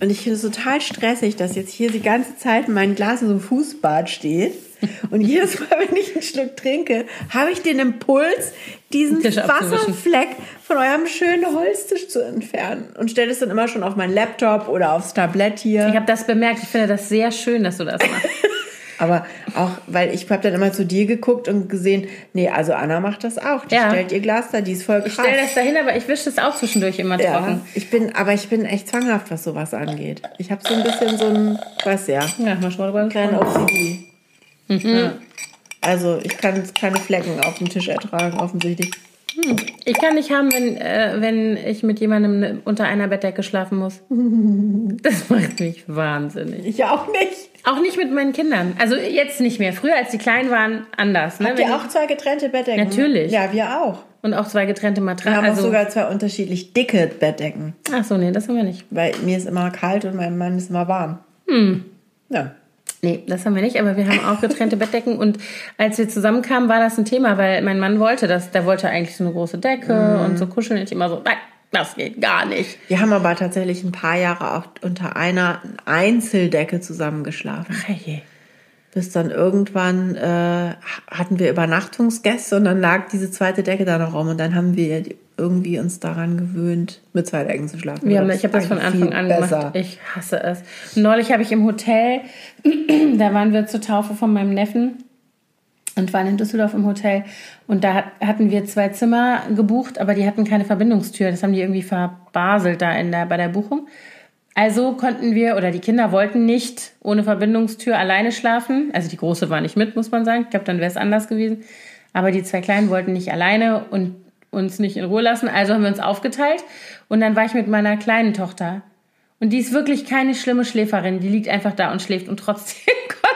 Und ich finde es total stressig, dass jetzt hier die ganze Zeit mein Glas in so einem Fußbad steht. Und jedes Mal, wenn ich einen Schluck trinke, habe ich den Impuls, diesen. Wasserfleck von eurem schönen Holztisch zu entfernen. Und stelle es dann immer schon auf meinen Laptop oder aufs Tablett hier. Ich habe das bemerkt. Ich finde das sehr schön, dass du das machst. Aber auch, weil ich habe dann immer zu dir geguckt und gesehen, nee, also Anna macht das auch. Die Ja. stellt ihr Glas da, die ist voll krass. Ich stelle das dahin, aber ich wische das auch zwischendurch immer ja, trocken. ich bin, aber ich bin echt zwanghaft, was sowas angeht. Ich habe so ein bisschen so ein, weiß ja, Ja, mal schon mal kleinen. OCD. Mhm. Ja. Also ich kann keine Flecken auf dem Tisch ertragen, offensichtlich. Ich kann nicht haben, wenn, äh, wenn ich mit jemandem unter einer Bettdecke schlafen muss. Das macht mich wahnsinnig. Ich auch nicht. Auch nicht mit meinen Kindern. Also jetzt nicht mehr. Früher, als die klein waren, anders. Ne? Habt ihr auch zwei getrennte Bettdecken? Natürlich. Ja, wir auch. Und auch zwei getrennte Wir Matratzen. haben auch Also, sogar zwei unterschiedlich dicke Bettdecken. ach so, nee, das haben wir nicht. Weil mir ist immer kalt und meinem Mann ist immer warm. Hm. Ja. Nee, das haben wir nicht, aber wir haben auch getrennte Bettdecken. Und als wir zusammenkamen, war das ein Thema, weil mein Mann wollte das. Der wollte eigentlich so eine große Decke und so kuscheln. Ich immer so, nein, das geht gar nicht. Wir haben aber tatsächlich ein paar Jahre auch unter einer Einzeldecke zusammengeschlafen. Hey. Bis dann irgendwann äh, hatten wir Übernachtungsgäste und dann lag diese zweite Decke da noch rum und dann haben wir irgendwie uns daran gewöhnt, mit zwei Decken zu schlafen. Das ich habe das von Anfang an besser. gemacht. Ich hasse es. Neulich habe ich im Hotel, da waren wir zur Taufe von meinem Neffen und waren in Düsseldorf im Hotel. Und da hat- hatten wir zwei Zimmer gebucht, aber die hatten keine Verbindungstür. Das haben die irgendwie verbaselt da in der, bei der Buchung. Also konnten wir, oder die Kinder wollten nicht ohne Verbindungstür alleine schlafen. Also die große war nicht mit, muss man sagen. Ich glaube, dann wäre es anders gewesen. Aber die zwei Kleinen wollten nicht alleine und uns nicht in Ruhe lassen. Also haben wir uns aufgeteilt. Und dann war ich mit meiner kleinen Tochter. Und die ist wirklich keine schlimme Schläferin. Die liegt einfach da und schläft. Und trotzdem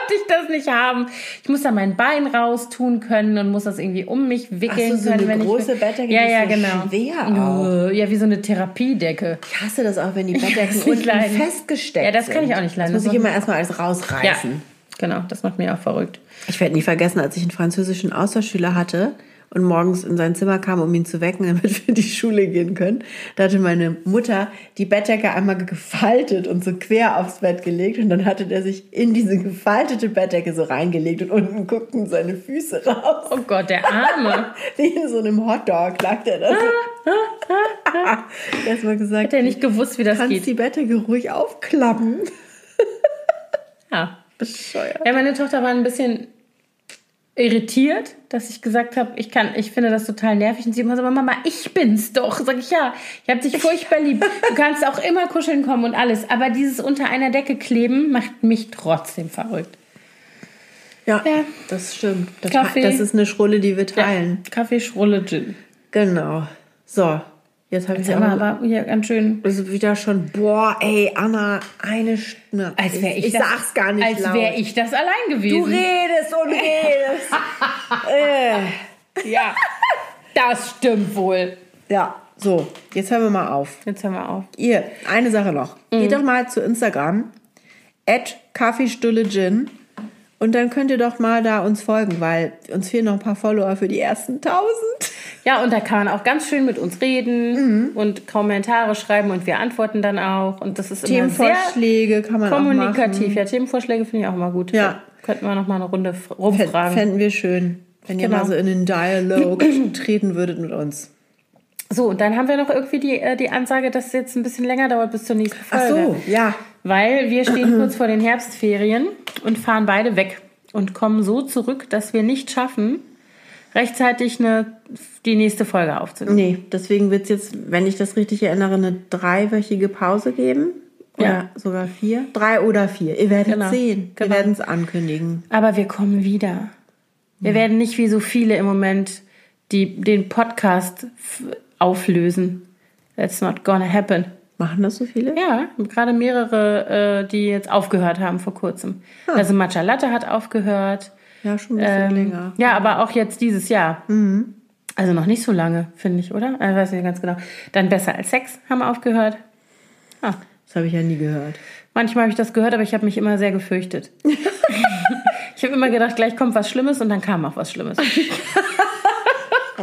konnte ich das nicht haben. Ich muss da mein Bein raustun können und muss das irgendwie um mich wickeln Ach so, so können. eine wenn ich große will. Bettdecke, ja, ja, genau. schwer auch. Ja, wie so eine Therapiedecke. Ich hasse das auch, wenn die Bettdecken unten leiden. festgesteckt Ja, das kann ich sind. auch nicht leiden. Das muss Das ich immer erstmal alles rausreißen. Ja, genau. Das macht mich auch verrückt. Ich werde nie vergessen, als ich einen französischen Austauschschüler hatte und morgens in sein Zimmer kam, um ihn zu wecken, damit wir in die Schule gehen können. Da hatte meine Mutter die Bettdecke einmal gefaltet und so quer aufs Bett gelegt und dann hatte der sich in diese gefaltete Bettdecke so reingelegt und unten guckten seine Füße raus. Oh Gott, der Arme. Wie in so einem Hotdog lag der da so. Erstmal gesagt, Hat er nicht gewusst, wie das kannst geht. die Bettdecke ruhig aufklappen. Ja. Bescheuert. Ja, meine Tochter war ein bisschen irritiert, dass ich gesagt habe, ich kann, ich finde das total nervig. Und sie immer so, Mama, ich bin's doch. Sag ich, ja, ich habe dich furchtbar lieb. Du kannst auch immer kuscheln kommen und alles. Aber dieses unter einer Decke kleben macht mich trotzdem verrückt. Ja, Ja. das stimmt. Das, Kaffee. das ist eine Schrulle, die wir teilen. Kaffee, Schrulle, Gin. Genau. So, jetzt habe ich aber aber hier ganz schön. also wieder schon, boah, ey, Anna, eine Stunde. Als wäre ich, ich das, sag's gar nicht Als wäre ich das allein gewesen. Du redest und redest. äh. Ja, das stimmt wohl. Ja, so, jetzt hören wir mal auf. Jetzt hören wir auf. Ihr, eine Sache noch. Mhm. Geht doch mal zu Instagram, at Kaffeestulle Gin. Und dann könnt ihr doch mal da uns folgen, weil uns fehlen noch ein paar Follower für die ersten 1000. Ja, und da kann man auch ganz schön mit uns reden und Kommentare schreiben und wir antworten dann auch. Und das ist immer sehr Themenvorschläge kann man auch kommunikativ. machen. Ja, Themenvorschläge finde ich auch mal gut. Ja. Könnten wir noch mal eine Runde rumfragen. Fänden wir schön, wenn ihr Genau. mal so in den Dialog treten würdet mit uns. So, und dann haben wir noch irgendwie die, äh, die Ansage, dass es jetzt ein bisschen länger dauert bis zur nächsten Ach Folge. so, ja. Weil wir stehen kurz vor den Herbstferien und fahren beide weg und kommen so zurück, dass wir nicht schaffen, rechtzeitig eine, die nächste Folge aufzunehmen. Nee, deswegen wird es jetzt, wenn ich das richtig erinnere, eine dreiwöchige Pause geben. Oder Ja. sogar vier. Drei oder vier. Ihr werdet Genau. sehen. Wir Genau. werden es ankündigen. Aber wir kommen wieder. Wir werden nicht wie so viele im Moment, die den Podcast auflösen. That's not gonna happen. Machen das so viele? Ja, gerade mehrere, äh, die jetzt aufgehört haben vor kurzem. Also Matcha Latte hat aufgehört. Ja, schon ein bisschen Ähm, länger. Ja, aber auch jetzt dieses Jahr. Also noch nicht so lange, finde ich, oder? Ich weiß nicht ganz genau. Dann Besser als Sex haben aufgehört. Ah, Das habe ich ja nie gehört. manchmal habe ich das gehört, aber ich habe mich immer sehr gefürchtet. ich habe immer gedacht, gleich kommt was Schlimmes und dann kam auch was Schlimmes.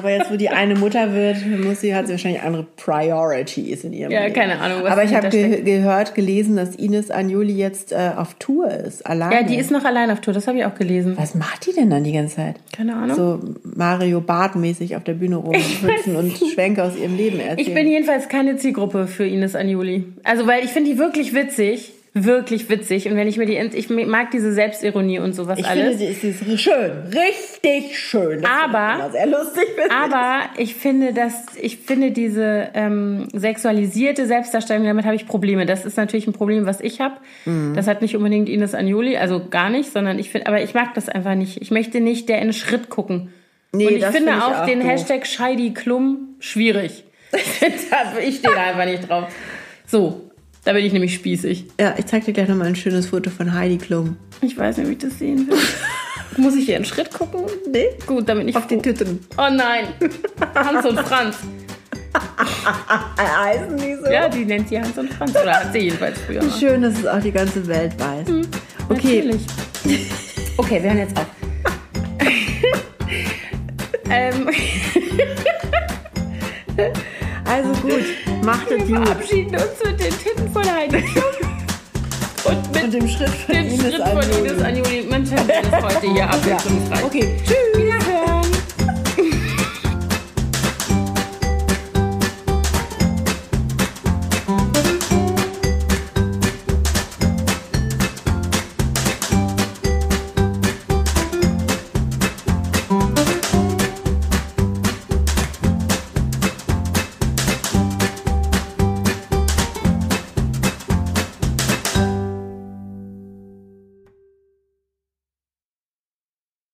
Aber jetzt, wo die eine Mutter wird, muss sie, hat sie wahrscheinlich andere Priorities in ihrem Ja, Leben. keine Ahnung, was Aber ich habe ge gehört, gelesen, dass Ines Anjuli jetzt äh, auf Tour ist. Alleine. Ja, die ist noch allein auf Tour, das habe ich auch gelesen. Was macht die denn dann die ganze Zeit? Keine Ahnung. So Mario Bart-mäßig auf der Bühne rumhüpfen und Schwenke aus ihrem Leben erzählen. Ich bin jedenfalls keine Zielgruppe für Ines Anjuli. Also, weil ich finde die wirklich witzig. Wirklich witzig. Und wenn ich mir die, ich mag diese Selbstironie und sowas Ich alles. finde, sie ist, schön. Richtig schön. Das Aber- ich sehr lustig. ich. Aber ich finde, dass ich finde diese ähm, sexualisierte Selbstdarstellung, damit habe ich Probleme. Das ist natürlich ein Problem, was ich habe. Mhm. Das hat nicht unbedingt Ines Anjuli, also gar nicht, sondern ich finde, aber ich mag das einfach nicht. Ich möchte nicht der in Schritt gucken. Nee, Und ich das finde finde ich auch auch den doof. Hashtag Scheidi Klum schwierig. ich stehe da einfach nicht drauf. So, da bin ich nämlich spießig. Ja, ich zeig dir gleich nochmal ein schönes Foto von Heidi Klum. Ich weiß nicht, wie ich das sehen will. Muss ich hier einen Schritt gucken? Nee? Gut, damit ich Auf die Tüten. Oh nein, Hans und Franz. Heißen die so? Ja, die nennt sie Hans und Franz. Oder hat sie jedenfalls früher mal. Schön, dass es auch die ganze Welt weiß. Okay, Natürlich. Okay, wir hören jetzt auf. ähm, also gut. Macht es wir gut. verabschieden uns mit den Titten von Heidi. Und mit Und dem Schritt von dem Ines Schritt von. Mensch, das ist heute hier abwechslungsreich. Okay, tschüss.